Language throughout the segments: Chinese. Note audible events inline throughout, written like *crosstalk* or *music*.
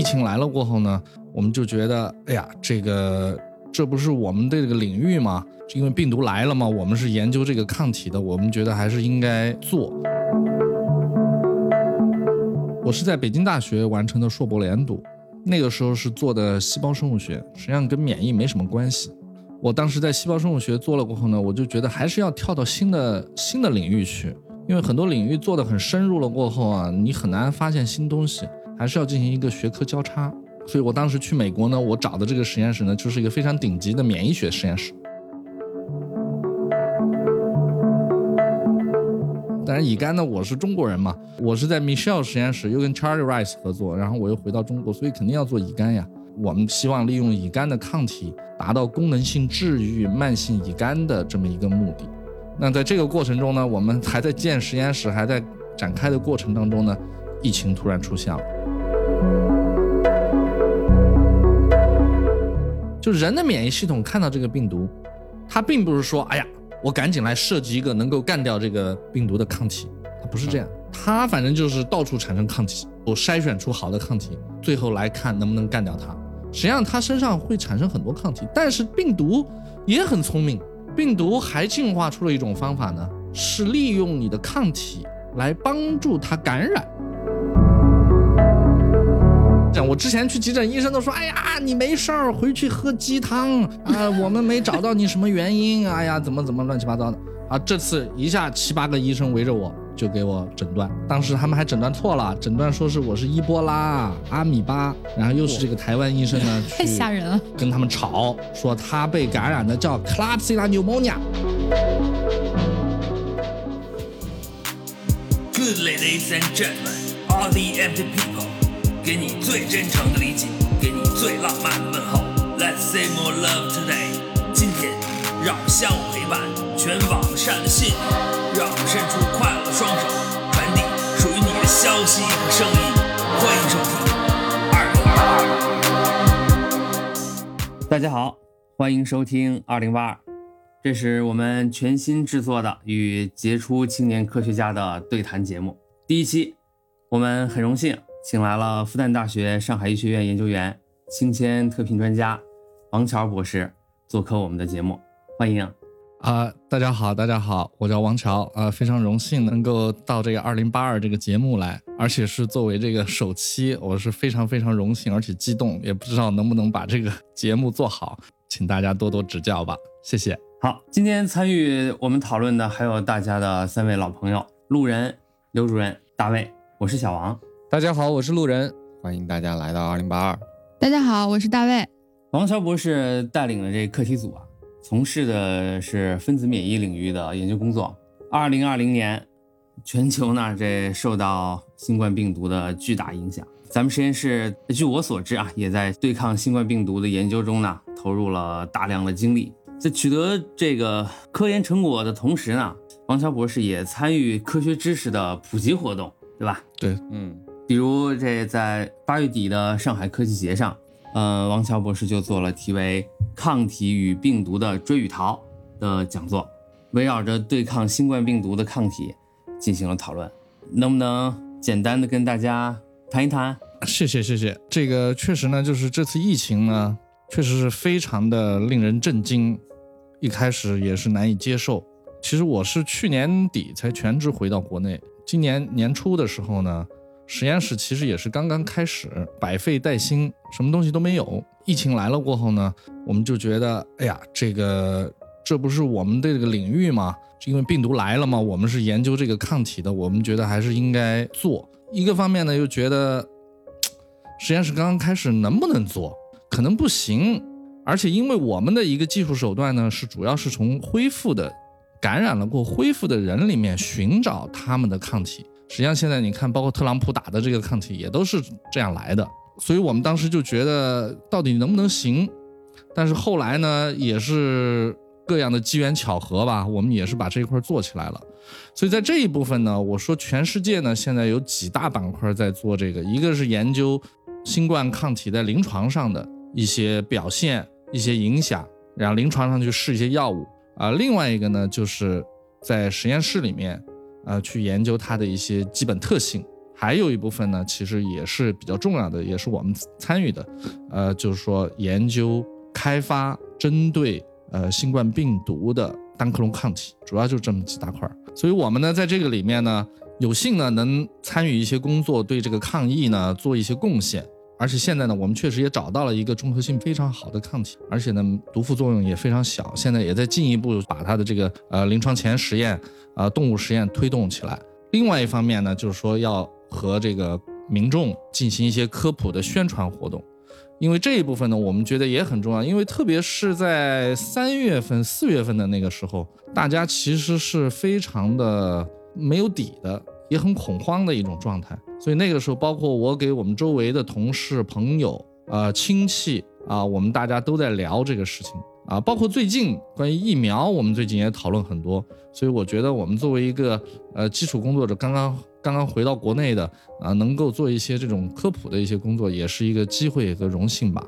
疫情来了过后呢，我们就觉得，哎呀，这个这不是我们的这个领域吗？因为病毒来了嘛，我们是研究这个抗体的，我们觉得还是应该做。我是在北京大学完成的硕博连读，那个时候是做的细胞生物学，实际上跟免疫没什么关系。我当时在细胞生物学做了过后呢，我就觉得还是要跳到新的新的领域去，因为很多领域做的很深入了过后啊，你很难发现新东西，还是要进行一个学科交叉。所以我当时去美国呢，我找的这个实验室呢，就是一个非常顶级的免疫学实验室。当然，乙肝呢，我是中国人嘛，我是在 Michelle 实验室，又跟 Charlie Rice 合作，然后我又回到中国，所以肯定要做乙肝呀。我们希望利用乙肝的抗体，达到功能性治愈慢性乙肝的这么一个目的。那在这个过程中呢，我们还在建实验室，还在展开的过程当中呢，疫情突然出现了。就人的免疫系统看到这个病毒，它并不是说，哎呀。我赶紧来设计一个能够干掉这个病毒的抗体，它不是这样，它反正就是到处产生抗体，我筛选出好的抗体，最后来看能不能干掉它。实际上它身上会产生很多抗体，但是病毒也很聪明，病毒还进化出了一种方法呢，是利用你的抗体来帮助它感染。我之前去急诊，医生都说：“哎呀，你没事儿，回去喝鸡汤啊。”我们没找到你什么原因，哎呀，怎么怎么乱七八糟的啊！这次一下七八个医生围着我，就给我诊断。当时他们还诊断错了，诊断说是我是伊波拉、阿米巴，然后又是这个台湾医生呢，太吓人了，跟他们吵，说他被感染的叫 Klebsiella pneumonia。Good ladies and gentlemen, all the empty people. 给你最真诚的理解，给你最浪漫的问候。Let's say more love today。今天，让我们相互陪伴，全网善的信，让我们伸出快乐的双手，传递属于你的消息和声音。欢迎收听二零八二。大家好，欢迎收听二零八二，这是我们全新制作的与杰出青年科学家的对谈节目。第一期，我们很荣幸。请来了复旦大学上海医学院研究员、青签特聘专家王乔博士做客我们的节目，欢迎啊！大家好，大家好，我叫王乔啊，非常荣幸能够到这个二零八二这个节目来，而且是作为这个首期，我是非常非常荣幸，而且激动，也不知道能不能把这个节目做好，请大家多多指教吧，谢谢。好，今天参与我们讨论的还有大家的三位老朋友：路人刘主任、大卫，我是小王。大家好，我是路人，欢迎大家来到二零八二。大家好，我是大卫。王乔博士带领的这课题组啊，从事的是分子免疫领域的研究工作。二零二零年，全球呢这受到新冠病毒的巨大影响，咱们实验室据我所知啊，也在对抗新冠病毒的研究中呢投入了大量的精力。在取得这个科研成果的同时呢，王乔博士也参与科学知识的普及活动，对吧？对，嗯。比如这在八月底的上海科技节上，呃，王乔博士就做了题为“抗体与病毒的追与逃”的讲座，围绕着对抗新冠病毒的抗体进行了讨论。能不能简单的跟大家谈一谈？谢谢谢谢。这个确实呢，就是这次疫情呢，确实是非常的令人震惊，一开始也是难以接受。其实我是去年底才全职回到国内，今年年初的时候呢。实验室其实也是刚刚开始，百废待兴，什么东西都没有。疫情来了过后呢，我们就觉得，哎呀，这个这不是我们的这个领域吗？因为病毒来了嘛，我们是研究这个抗体的，我们觉得还是应该做。一个方面呢，又觉得实验室刚刚开始能不能做，可能不行。而且因为我们的一个技术手段呢，是主要是从恢复的感染了过恢复的人里面寻找他们的抗体。实际上，现在你看，包括特朗普打的这个抗体也都是这样来的，所以我们当时就觉得到底能不能行？但是后来呢，也是各样的机缘巧合吧，我们也是把这一块做起来了。所以在这一部分呢，我说全世界呢现在有几大板块在做这个，一个是研究新冠抗体在临床上的一些表现、一些影响，然后临床上去试一些药物啊；另外一个呢，就是在实验室里面。呃，去研究它的一些基本特性，还有一部分呢，其实也是比较重要的，也是我们参与的，呃，就是说研究开发针对呃新冠病毒的单克隆抗体，主要就这么几大块。所以我们呢，在这个里面呢，有幸呢能参与一些工作，对这个抗疫呢做一些贡献。而且现在呢，我们确实也找到了一个综合性非常好的抗体，而且呢，毒副作用也非常小。现在也在进一步把它的这个呃临床前实验啊动物实验推动起来。另外一方面呢，就是说要和这个民众进行一些科普的宣传活动，因为这一部分呢，我们觉得也很重要。因为特别是在三月份、四月份的那个时候，大家其实是非常的没有底的。也很恐慌的一种状态，所以那个时候，包括我给我们周围的同事、朋友、呃亲戚啊，我们大家都在聊这个事情啊，包括最近关于疫苗，我们最近也讨论很多。所以我觉得，我们作为一个呃基础工作者，刚刚刚刚回到国内的啊，能够做一些这种科普的一些工作，也是一个机会和荣幸吧。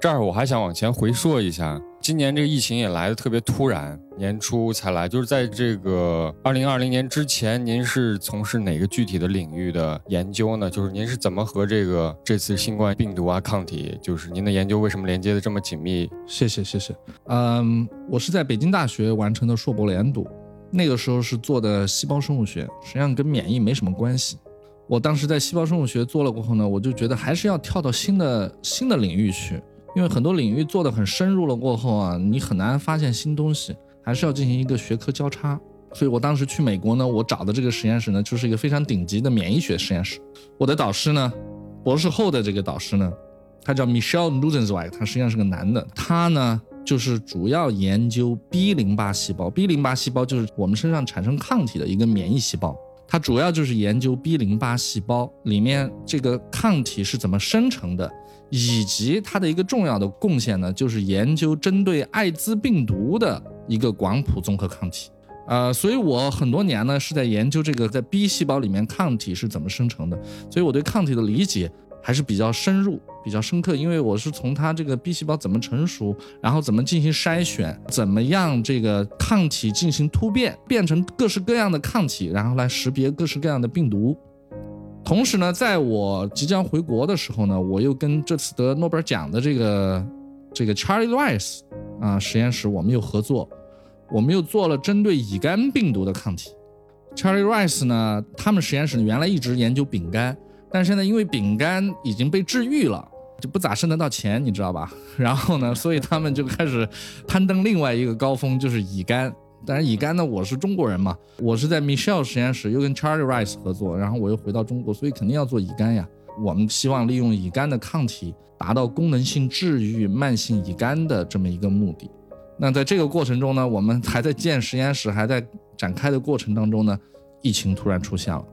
这儿我还想往前回溯一下，今年这个疫情也来的特别突然，年初才来。就是在这个二零二零年之前，您是从事哪个具体的领域的研究呢？就是您是怎么和这个这次新冠病毒啊抗体，就是您的研究为什么连接的这么紧密？谢谢谢谢。嗯，我是在北京大学完成的硕博连读，那个时候是做的细胞生物学，实际上跟免疫没什么关系。我当时在细胞生物学做了过后呢，我就觉得还是要跳到新的新的领域去。因为很多领域做的很深入了过后啊，你很难发现新东西，还是要进行一个学科交叉。所以我当时去美国呢，我找的这个实验室呢，就是一个非常顶级的免疫学实验室。我的导师呢，博士后的这个导师呢，他叫 Michelle Nuzenzweig，他实际上是个男的。他呢，就是主要研究 B 淋巴细胞。B 淋巴细胞就是我们身上产生抗体的一个免疫细胞。他主要就是研究 B 淋巴细胞里面这个抗体是怎么生成的。以及它的一个重要的贡献呢，就是研究针对艾滋病毒的一个广谱综合抗体。呃，所以我很多年呢是在研究这个在 B 细胞里面抗体是怎么生成的，所以我对抗体的理解还是比较深入、比较深刻，因为我是从它这个 B 细胞怎么成熟，然后怎么进行筛选，怎么样这个抗体进行突变，变成各式各样的抗体，然后来识别各式各样的病毒。同时呢，在我即将回国的时候呢，我又跟这次得诺贝尔奖的这个这个 Charlie Rice 啊实验室，我们又合作，我们又做了针对乙肝病毒的抗体。Charlie Rice 呢，他们实验室原来一直研究丙肝，但是现在因为丙肝已经被治愈了，就不咋挣得到钱，你知道吧？然后呢，所以他们就开始攀登另外一个高峰，就是乙肝。当然乙肝呢，我是中国人嘛，我是在 Michelle 实验室又跟 Charlie Rice 合作，然后我又回到中国，所以肯定要做乙肝呀。我们希望利用乙肝的抗体，达到功能性治愈慢性乙肝的这么一个目的。那在这个过程中呢，我们还在建实验室，还在展开的过程当中呢，疫情突然出现了，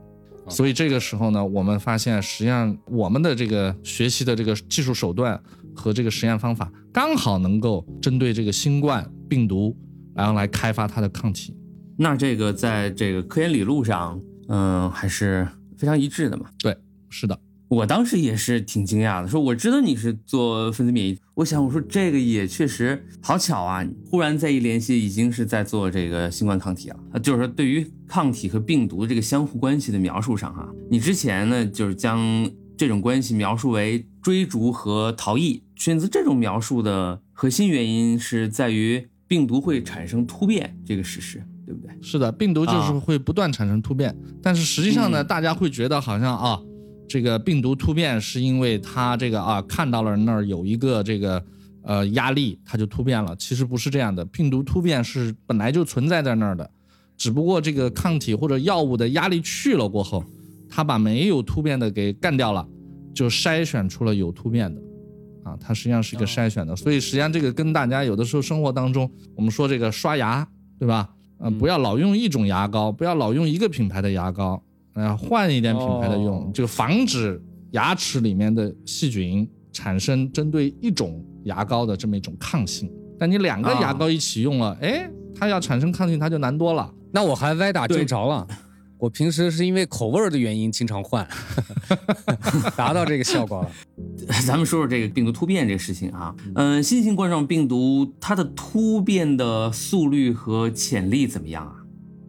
所以这个时候呢，我们发现实际上我们的这个学习的这个技术手段和这个实验方法，刚好能够针对这个新冠病毒。然后来开发它的抗体，那这个在这个科研理路上，嗯，还是非常一致的嘛。对，是的，我当时也是挺惊讶的，说我知道你是做分子免疫，我想我说这个也确实好巧啊，忽然再一联系，已经是在做这个新冠抗体了。就是说对于抗体和病毒这个相互关系的描述上，哈，你之前呢就是将这种关系描述为追逐和逃逸，选择这种描述的核心原因是在于。病毒会产生突变这个事实，对不对？是的，病毒就是会不断产生突变，但是实际上呢，大家会觉得好像啊，这个病毒突变是因为它这个啊看到了那儿有一个这个呃压力，它就突变了。其实不是这样的，病毒突变是本来就存在在那儿的，只不过这个抗体或者药物的压力去了过后，它把没有突变的给干掉了，就筛选出了有突变的。啊，它实际上是一个筛选的，所以实际上这个跟大家有的时候生活当中，我们说这个刷牙，对吧？嗯，不要老用一种牙膏，不要老用一个品牌的牙膏，呃，换一点品牌的用，就防止牙齿里面的细菌产生针对一种牙膏的这么一种抗性。但你两个牙膏一起用了，哎，它要产生抗性，它就难多了。那我还歪打正着了。我平时是因为口味的原因经常换，*laughs* 达到这个效果了。*laughs* 咱们说说这个病毒突变这个事情啊，嗯，新型冠状病毒它的突变的速率和潜力怎么样啊？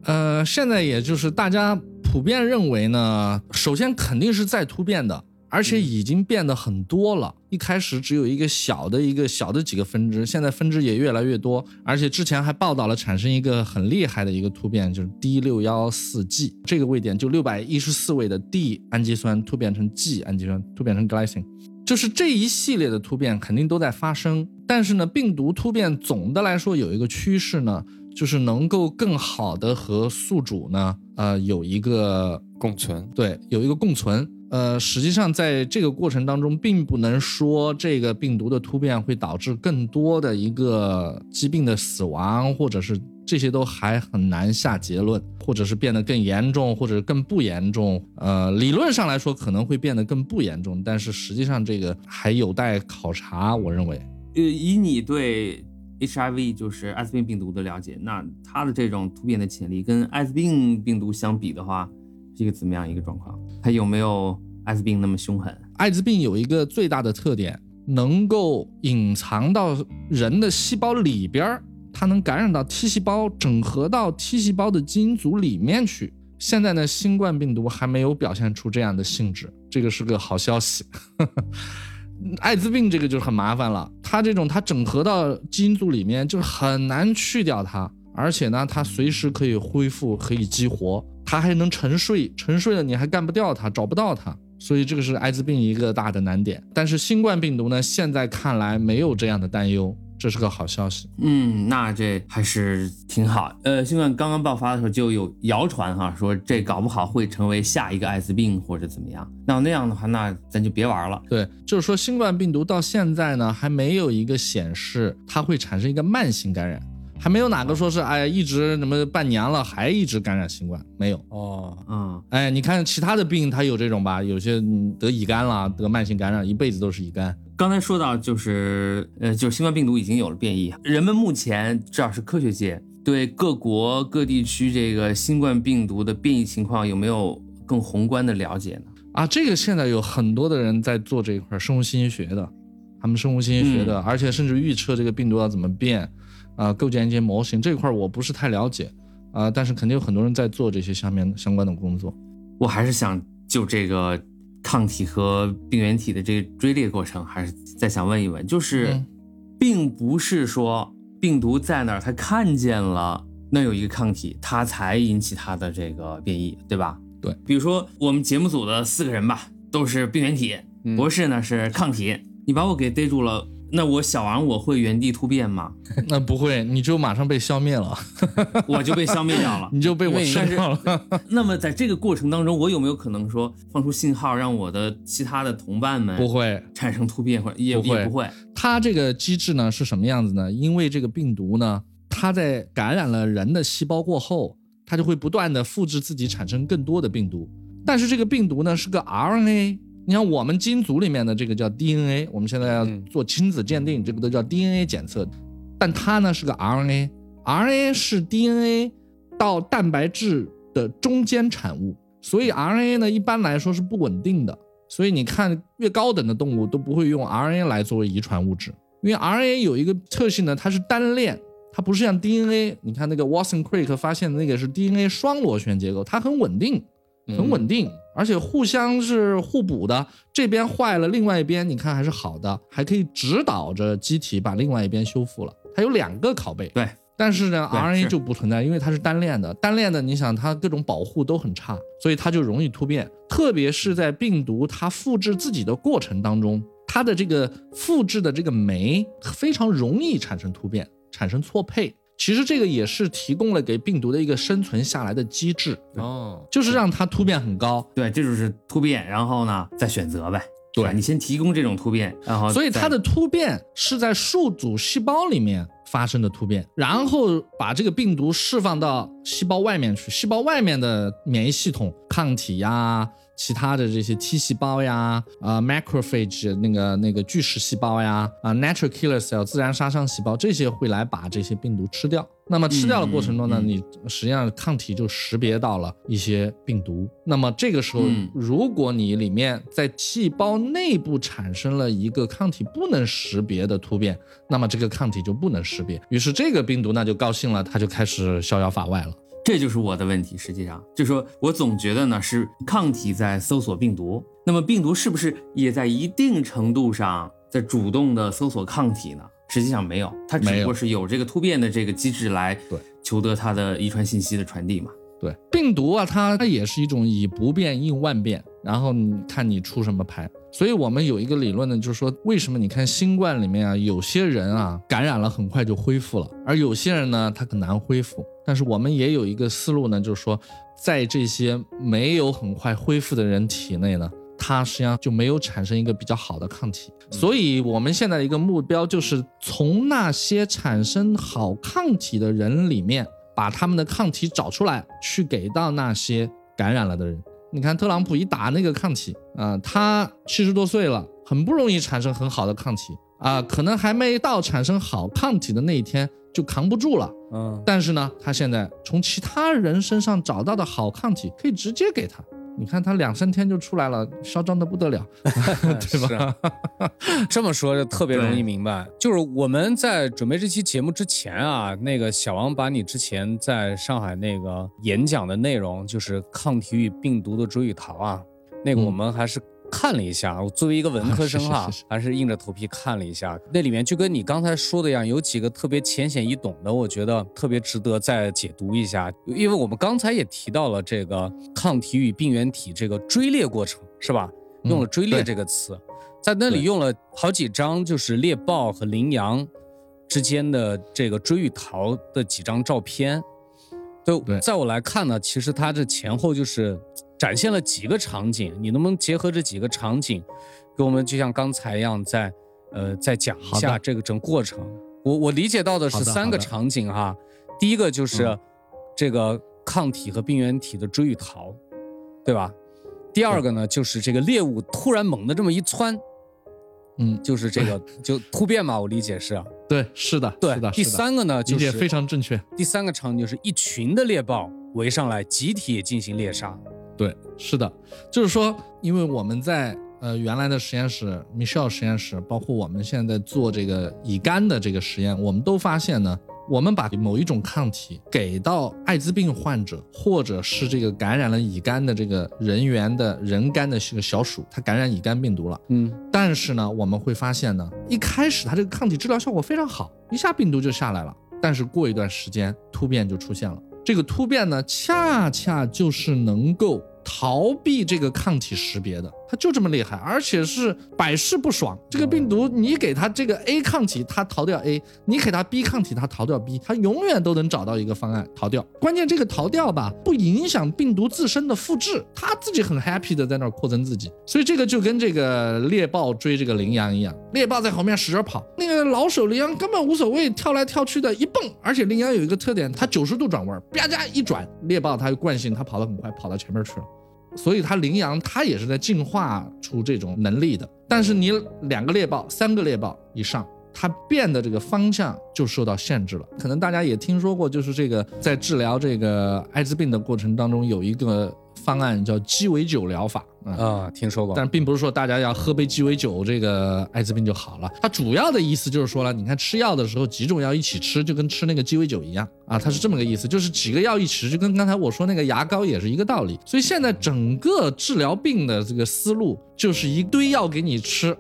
呃，现在也就是大家普遍认为呢，首先肯定是在突变的，而且已经变得很多了。一开始只有一个小的一个小的几个分支，现在分支也越来越多，而且之前还报道了产生一个很厉害的一个突变，就是 D 六幺四 G 这个位点，就六百一十四位的 D 氨基酸突变成 G 氨基酸，突变成 glycine。就是这一系列的突变肯定都在发生，但是呢，病毒突变总的来说有一个趋势呢，就是能够更好的和宿主呢，呃，有一个共存。对，有一个共存。呃，实际上在这个过程当中，并不能说这个病毒的突变会导致更多的一个疾病的死亡，或者是这些都还很难下结论，或者是变得更严重，或者更不严重。呃，理论上来说可能会变得更不严重，但是实际上这个还有待考察。我认为，呃，以你对 HIV 就是艾滋病病毒的了解，那它的这种突变的潜力跟艾滋病病毒相比的话，是一个怎么样一个状况？它有没有艾滋病那么凶狠？艾滋病有一个最大的特点，能够隐藏到人的细胞里边儿，它能感染到 T 细胞，整合到 T 细胞的基因组里面去。现在呢，新冠病毒还没有表现出这样的性质，这个是个好消息。*laughs* 艾滋病这个就很麻烦了，它这种它整合到基因组里面，就是很难去掉它，而且呢，它随时可以恢复，可以激活，它还能沉睡，沉睡了你还干不掉它，找不到它，所以这个是艾滋病一个大的难点。但是新冠病毒呢，现在看来没有这样的担忧，这是个好消息。嗯，那这还是挺好。呃，新冠刚刚爆发的时候就有谣传哈，说这搞不好会成为下一个艾滋病或者怎么样。那那样的话，那咱就别玩了。对，就是说新冠病毒到现在呢，还没有一个显示它会产生一个慢性感染，还没有哪个说是哎呀一直什么半年了还一直感染新冠，没有。哦，嗯，哎，你看其他的病它有这种吧，有些嗯得乙肝了，得慢性感染一辈子都是乙肝。刚才说到就是呃，就是新冠病毒已经有了变异，人们目前至少是科学界对各国各地区这个新冠病毒的变异情况有没有更宏观的了解呢？啊，这个现在有很多的人在做这一块生物信息学的，他们生物信息学的，而且甚至预测这个病毒要怎么变，啊、构建一些模型这一块我不是太了解，啊、但是肯定有很多人在做这些下面相关的工作。我还是想就这个抗体和病原体的这个追猎过程，还是再想问一问，就是嗯并不是说病毒在那儿，它看见了那有一个抗体，它才引起它的这个变异，对吧？对，比如说我们节目组的四个人吧，都是病原体，嗯博士呢是抗体，你把我给逮住了，那我小王我会原地突变吗？*laughs* 那不会，你就马上被消灭了，*laughs* 我就被消灭掉了。*laughs* 你就被我因为吃掉了。那么在这个过程当中，我有没有可能说放出信号，让我的其他的同伴们不会，产生突变，或者也不会也不会？它这个机制呢是什么样子呢？因为这个病毒呢，它在感染了人的细胞过后，它就会不断的复制自己，产生更多的病毒。但是这个病毒呢是个 RNA，你看我们基因组里面的这个叫 DNA，我们现在要嗯做亲子鉴定，这个都叫 DNA 检测，但它呢是个 RNA，RNA 是 DNA 到蛋白质的中间产物，所以 RNA 呢一般来说是不稳定的。所以你看，越高等的动物都不会用 RNA 来作为遗传物质，因为 RNA 有一个特性呢，它是单链，它不是像 DNA。你看那个 Watson Crick 发现的那个是 DNA 双螺旋结构，它很稳定，很稳定，而且互相是互补的。这边坏了，另外一边你看还是好的，还可以指导着机体把另外一边修复了。它有两个拷贝，对。但是呢，RNA 就不存在，因为它是单链的。单链的，你想它各种保护都很差，所以它就容易突变。特别是在病毒它复制自己的过程当中，它的这个复制的这个酶非常容易产生突变，产生错配。其实这个也是提供了给病毒的一个生存下来的机制，哦，就是让它突变很高。对，这就是突变，然后呢再选择呗。对你先提供这种突变，然后所以它的突变是在数组细胞里面发生的突变，然后把这个病毒释放到细胞外面去，细胞外面的免疫系统、抗体呀、其他的这些 T 细胞呀、啊、macrophage 那个那个巨噬细胞呀、啊 natural killer cell 自然杀伤细胞，这些会来把这些病毒吃掉。那么吃掉的过程中呢，你实际上抗体就识别到了一些病毒。那么这个时候，嗯如果你里面在细胞内部产生了一个抗体不能识别的突变，那么这个抗体就不能识别，于是这个病毒那就高兴了，它就开始逍遥法外了。这就是我的问题。实际上，就说我总觉得呢是抗体在搜索病毒，那么病毒是不是也在一定程度上在主动的搜索抗体呢？实际上没有，它只不过是有这个突变的这个机制来求得它的遗传信息的传递嘛。对，病毒啊，它它也是一种以不变应万变，然后你看你出什么牌。所以我们有一个理论呢，就是说为什么你看新冠里面啊，有些人啊感染了很快就恢复了，而有些人呢他很难恢复。但是我们也有一个思路呢，就是说在这些没有很快恢复的人体内呢，它实际上就没有产生一个比较好的抗体。所以我们现在的一个目标就是从那些产生好抗体的人里面。把他们的抗体找出来，去给到那些感染了的人。你看特朗普一打那个抗体啊，他七十多岁了，很不容易产生很好的抗体啊，可能还没到产生好抗体的那一天就扛不住了。嗯，但是呢，他现在从其他人身上找到的好抗体，可以直接给他。你看他两三天就出来了，嚣张的不得了，*laughs* 对吧？这么说就特别容易明白。就是我们在准备这期节目之前啊，那个小王把你之前在上海那个演讲的内容，就是抗体与病毒的追与逃啊，那个我们还是。看了一下，我作为一个文科生哈，还是硬着头皮看了一下。那里面就跟你刚才说的一样，有几个特别浅显易懂的，我觉得特别值得再解读一下。因为我们刚才也提到了这个抗体与病原体这个追猎过程，是吧？用了“追猎”这个词，在那里用了好几张，就是猎豹和羚羊之间的这个追与逃的几张照片。对在我来看呢，其实它这前后就是。展现了几个场景，你能不能结合这几个场景，给我们就像刚才一样，再呃再讲一下这个整过程？我我理解到的是三个场景哈，第一个就是这个抗体和病原体的追与逃，对吧？第二个呢就是这个猎物突然猛的这么一窜，嗯，就是这个 *laughs* 就突变嘛，我理解是。对，是的，对的。第三个呢，就是非常正确。第三个场景就是一群的猎豹围上来，集体进行猎杀。对，是的，就是说，因为我们在呃原来的实验室，Michelle 实验室，包括我们现在做这个乙肝的这个实验，我们都发现呢，我们把某一种抗体给到艾滋病患者，或者是这个感染了乙肝的这个人员的人肝的这个小鼠，它感染乙肝病毒了，嗯，但是呢，我们会发现呢，一开始它这个抗体治疗效果非常好，一下病毒就下来了，但是过一段时间突变就出现了。这个突变呢，恰恰就是能够逃避这个抗体识别的。它就这么厉害，而且是百试不爽。这个病毒，你给它这个 A 抗体，它逃掉 A；你给它 B 抗体，它逃掉 B。它永远都能找到一个方案逃掉。关键这个逃掉吧，不影响病毒自身的复制，它自己很 happy 的在那儿扩增自己。所以这个就跟这个猎豹追这个羚羊一样，猎豹在后面使劲跑，那个老手羚羊根本无所谓，跳来跳去的一蹦。而且羚羊有一个特点，它九十度转弯，啪嗒一转，猎豹它惯性它跑得很快，跑到前面去了。所以它羚羊它也是在进化出这种能力的，但是你两个猎豹、三个猎豹以上，它变的这个方向就受到限制了。可能大家也听说过，就是这个在治疗这个艾滋病的过程当中，有一个方案叫鸡尾酒疗法。啊，听说过，但并不是说大家要喝杯鸡尾酒，这个艾滋病就好了。它主要的意思就是说了，你看吃药的时候几种药一起吃，就跟吃那个鸡尾酒一样啊，它是这么个意思，就是几个药一起吃，就跟刚才我说那个牙膏也是一个道理。所以现在整个治疗病的这个思路就是一堆药给你吃，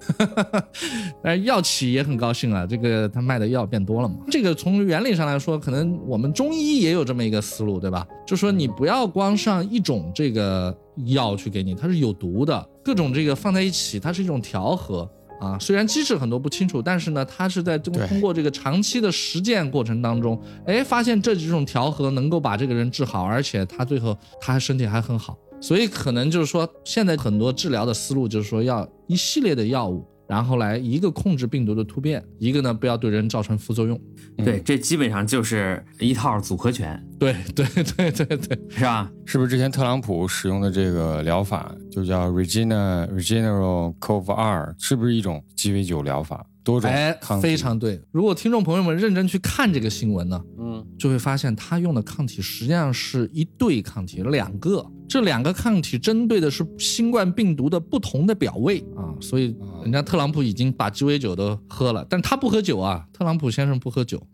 但 *laughs* 是药企也很高兴啊，这个他卖的药变多了嘛。这个从原理上来说，可能我们中医也有这么一个思路，对吧？就说你不要光上一种这个。药去给你，它是有毒的，各种这个放在一起，它是一种调和啊。虽然机制很多不清楚，但是呢，它是在通通过这个长期的实践过程当中，哎，发现这几种调和能够把这个人治好，而且他最后他身体还很好。所以可能就是说，现在很多治疗的思路就是说要一系列的药物。然后来一个控制病毒的突变，一个呢不要对人造成副作用。对，这基本上就是一套组合拳。对 *laughs* 对对对对，是吧？是不是之前特朗普使用的这个疗法就叫 Regina Regeneron Cov 二，是不是一种鸡尾酒疗法？多种哎非常对。如果听众朋友们认真去看这个新闻呢，嗯就会发现他用的抗体实际上是一对抗体，两个。这两个抗体针对的是新冠病毒的不同的表位啊，所以人家特朗普已经把鸡尾酒都喝了，但他不喝酒啊，特朗普先生不喝酒。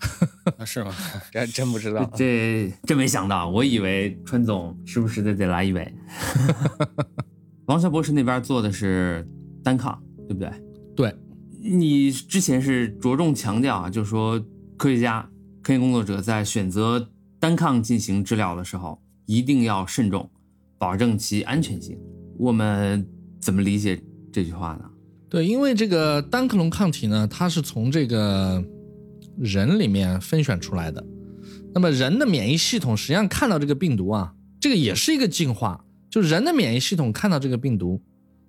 啊是吗？*laughs* 这真不知道。这真没想到，我以为川总时不时的得来一杯。*laughs* 王小博士那边做的是单抗，对不对？对，你之前是着重强调啊，就是说科学家、科研工作者在选择单抗进行治疗的时候，一定要慎重，保证其安全性。我们怎么理解这句话呢？对，因为这个单克隆抗体呢，它是从这个人里面分选出来的。那么人的免疫系统实际上看到这个病毒啊，这个也是一个进化，就人的免疫系统看到这个病毒，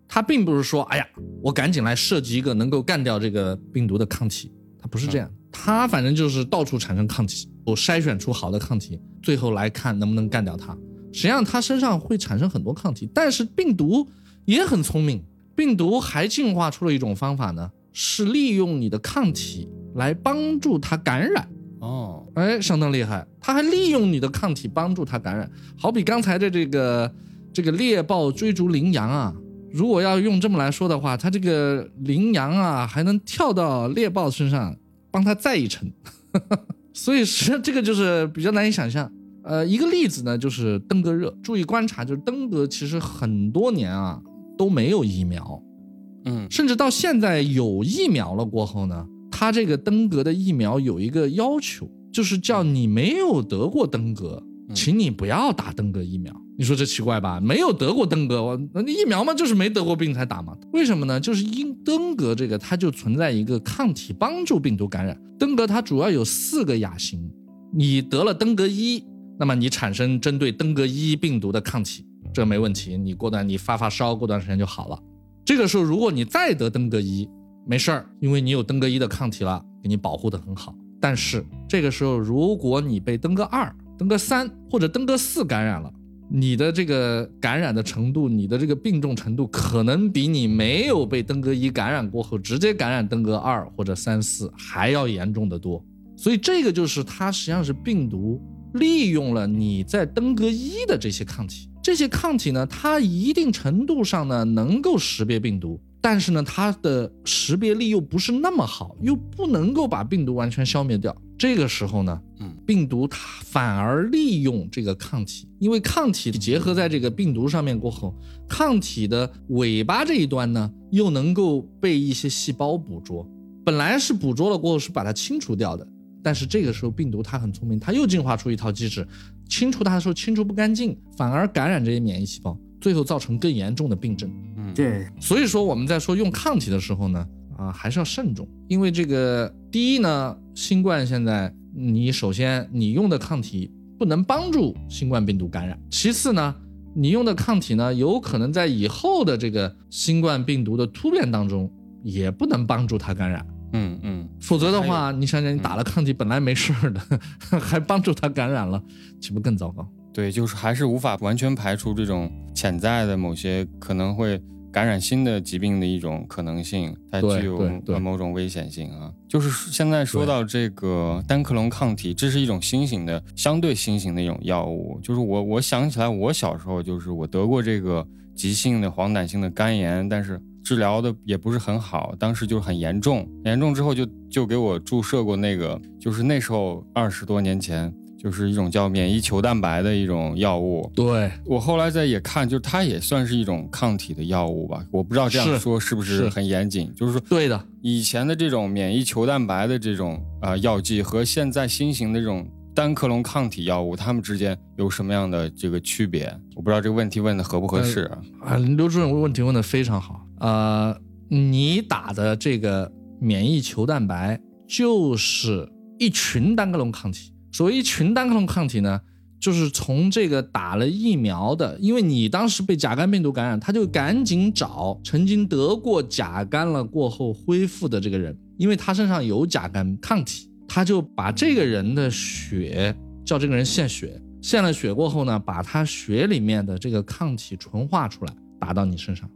它并不是说，哎呀，我赶紧来设计一个能够干掉这个病毒的抗体，它不是这样，它反正就是到处产生抗体，我筛选出好的抗体，最后来看能不能干掉它。实际上它身上会产生很多抗体，但是病毒也很聪明，病毒还进化出了一种方法呢，是利用你的抗体来帮助它感染。哦，哎，相当厉害，它还利用你的抗体帮助它感染。好比刚才的这个这个猎豹追逐羚羊啊，如果要用这么来说的话，它这个羚羊啊还能跳到猎豹身上帮它载一程，*laughs* 所以实际上这个就是比较难以想象。呃，一个例子呢就是登革热，注意观察，就是登革其实很多年啊都没有疫苗，嗯。甚至到现在有疫苗了过后呢，它这个登革的疫苗有一个要求，就是叫你没有得过登革，嗯。请你不要打登革疫苗。你说这奇怪吧？没有得过登革，我那疫苗嘛就是没得过病才打嘛。为什么呢？就是因登革这个它就存在一个抗体帮助病毒感染。登革它主要有四个亚型，你得了登革一，那么你产生针对登革一病毒的抗体，这没问题。你过段你发发烧，过段时间就好了。这个时候，如果你再得登革一，没事儿，因为你有登革一的抗体了，给你保护的很好。但是这个时候，如果你被登革二、登革三或者登革四感染了，你的这个感染的程度，你的这个病重程度，可能比你没有被登革一感染过后直接感染登革二或者三四还要严重的多。所以这个就是它实际上是病毒利用了你在登革一的这些抗体，这些抗体呢，它一定程度上呢能够识别病毒，但是呢，它的识别力又不是那么好，又不能够把病毒完全消灭掉。这个时候呢，嗯，病毒它反而利用这个抗体，因为抗体结合在这个病毒上面过后，抗体的尾巴这一端呢，又能够被一些细胞捕捉。本来是捕捉了过后是把它清除掉的，但是这个时候病毒它很聪明，它又进化出一套机制，清除它的时候清除不干净，反而感染这些免疫细胞，最后造成更严重的病症。嗯，这所以说我们在说用抗体的时候呢，啊还是要慎重，因为这个第一呢，新冠现在你首先你用的抗体不能帮助新冠病毒感染，其次呢，你用的抗体呢有可能在以后的这个新冠病毒的突变当中也不能帮助它感染。嗯嗯，否则的话，你想想，你打了抗体本来没事儿的，*laughs* 还帮助它感染了，岂不更糟糕？对，就是还是无法完全排除这种潜在的某些可能会感染新的疾病的一种可能性，它具有某种危险性啊。就是现在说到这个单克隆抗体，这是一种新型的、相对新型的一种药物。就是我我想起来，我小时候就是我得过这个急性的黄疸性的肝炎，但是治疗的也不是很好，当时就很严重，严重之后就就给我注射过那个，就是那时候二十多年前。就是一种叫免疫球蛋白的一种药物，对，我后来在也看，就是它也算是一种抗体的药物吧。我不知道这样说是不是是很严谨，就是说对的，以前的这种免疫球蛋白的这种啊、呃药剂和现在新型的这种单克隆抗体药物，它们之间有什么样的这个区别？我不知道这个问题问的合不合适啊。啊，刘主任问题问的非常好。呃，你打的这个免疫球蛋白就是一群单克隆抗体。所谓群单克隆抗体呢，就是从这个打了疫苗的，因为你当时被甲肝病毒感染，他就赶紧找曾经得过甲肝了过后恢复的这个人，因为他身上有甲肝抗体，他就把这个人的血叫这个人献血，献了血过后呢，把他血里面的这个抗体纯化出来，打到你身上。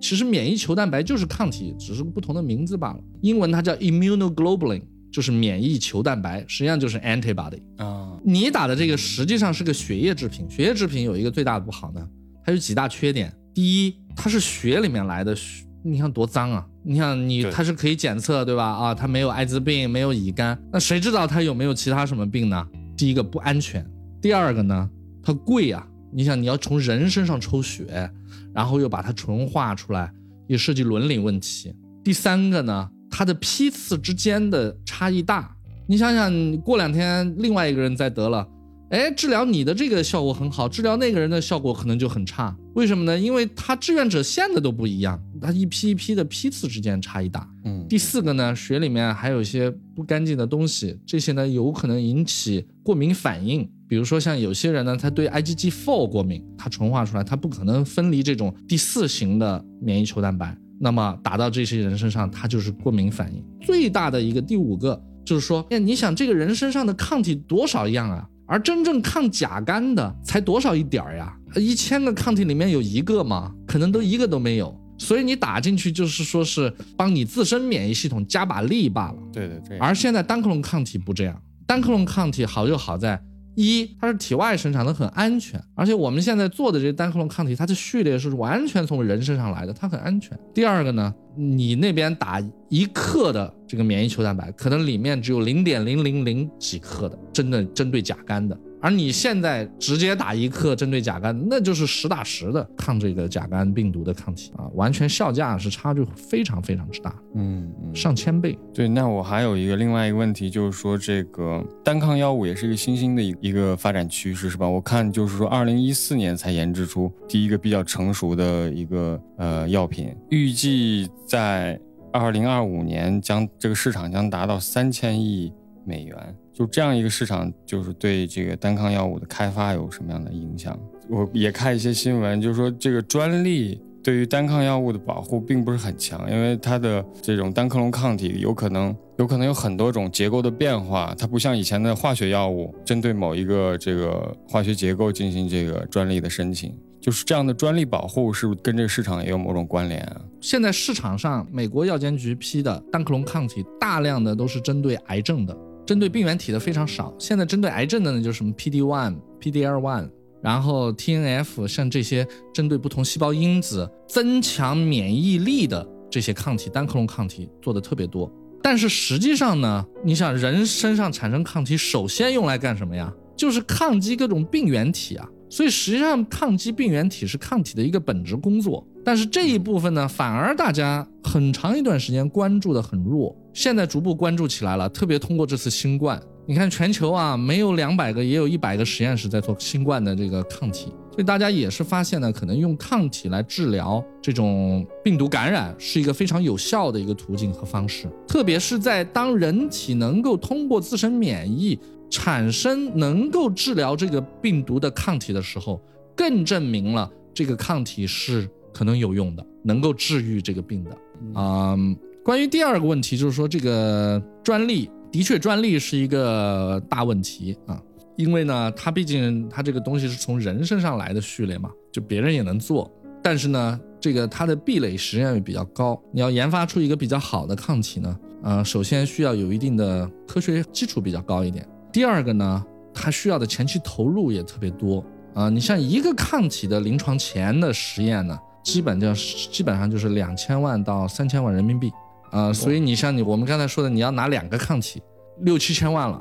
其实免疫球蛋白就是抗体，只是不同的名字罢了。英文它叫 immunoglobulin，就是免疫球蛋白，实际上就是 antibody 啊。你打的这个实际上是个血液制品，血液制品有一个最大的不好呢，它有几大缺点。第一，它是血里面来的，你看多脏啊！你看你它是可以检测，对吧？啊，它没有艾滋病，没有乙肝，那谁知道它有没有其他什么病呢？第一个不安全，第二个呢，它贵啊！你想你要从人身上抽血。然后又把它纯化出来，也涉及伦理问题。第三个呢，它的批次之间的差异大。你想想，过两天另外一个人再得了，哎，治疗你的这个效果很好，治疗那个人的效果可能就很差。为什么呢？因为他志愿者献的都不一样，他一批一批的批次之间差异大。嗯。第四个呢，血里面还有一些不干净的东西，这些呢有可能引起过敏反应。比如说像有些人呢，他对 IgG4 过敏，他纯化出来，他不可能分离这种第四型的免疫球蛋白，那么打到这些人身上，它就是过敏反应。最大的一个第五个就是说，哎，你想这个人身上的抗体多少样啊？而真正抗甲肝的才多少一点儿呀？一千个抗体里面有一个吗？可能都一个都没有。所以你打进去就是说是帮你自身免疫系统加把力罢了。对对对。而现在单克隆抗体不这样，单克隆抗体好就好在。一，它是体外生产的，很安全，而且我们现在做的这些单克隆抗体，它的序列是完全从人身上来的，它很安全。第二个呢，你那边打一克的这个免疫球蛋白，可能里面只有零点零零零几克的，真的针对甲肝的。而你现在直接打一克针对甲肝，那就是实打实的抗这个甲肝病毒的抗体啊，完全效价是差距非常非常之大，嗯，上千倍。对，那我还有一个另外一个问题，就是说这个单抗药物也是一个新兴的一一个发展趋势，是吧？我看就是说，二零一四年才研制出第一个比较成熟的一个呃药品，预计在二零二五年将这个市场将达到三千亿美元。就这样一个市场，就是对这个单抗药物的开发有什么样的影响？我也看一些新闻，就是说这个专利对于单抗药物的保护并不是很强，因为它的这种单克隆抗体有可能有可能有很多种结构的变化，它不像以前的化学药物，针对某一个这个化学结构进行这个专利的申请。就是这样的专利保护是不是跟这个市场也有某种关联啊？现在市场上美国药监局批的单克隆抗体，大量的都是针对癌症的。针对病原体的非常少，现在针对癌症的呢，就是什么 PD-1、PDL-1，然后 TNF，像这些针对不同细胞因子增强免疫力的这些抗体，单克隆抗体做的特别多。但是实际上呢，你想人身上产生抗体，首先用来干什么呀？就是抗击各种病原体啊。所以实际上抗击病原体是抗体的一个本职工作。但是这一部分呢，反而大家很长一段时间关注的很弱，现在逐步关注起来了。特别通过这次新冠，你看全球啊，没有两百个，也有一百个实验室在做新冠的这个抗体，所以大家也是发现呢，可能用抗体来治疗这种病毒感染是一个非常有效的一个途径和方式。特别是在当人体能够通过自身免疫产生能够治疗这个病毒的抗体的时候，更证明了这个抗体是。可能有用的，能够治愈这个病的。嗯，关于第二个问题，就是说这个专利，的确专利是一个大问题啊，因为呢，它毕竟它这个东西是从人身上来的序列嘛，就别人也能做，但是呢，这个它的壁垒实际上也比较高。你要研发出一个比较好的抗体呢，呃，首先需要有一定的科学基础比较高一点。第二个呢，它需要的前期投入也特别多啊。你像一个抗体的临床前的实验呢。基本就基本上就是两千万到三千万人民币，啊，所以你像你我们刚才说的，你要拿两个抗体，六七千万了，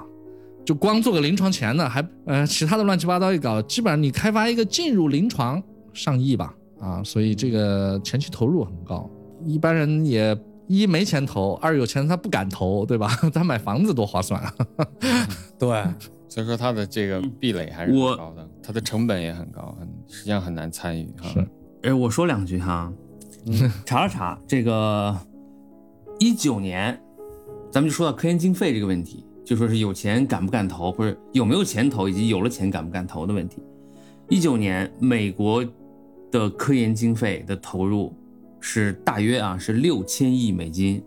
就光做个临床前的，还呃其他的乱七八糟一搞，基本上你开发一个进入临床上亿吧，啊，所以这个前期投入很高，一般人也一没钱投，二有钱他不敢投，对吧？*laughs* 他买房子多划算啊，对，*laughs* 所以说他的这个壁垒还是很高的，他的成本也很高，很实际上很难参与是。哎，我说两句哈，查了查这个一九年，咱们就说到科研经费这个问题，就说是有钱敢不敢投，或者有没有钱投，以及有了钱敢不敢投的问题。一九年美国的科研经费的投入是大约啊是六千亿美金，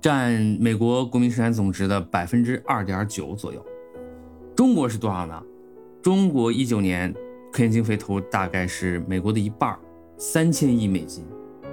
占美国国民生产总值的百分之二点九左右。中国是多少呢？中国一九年。科研经费投入大概是美国的一半三千亿美金。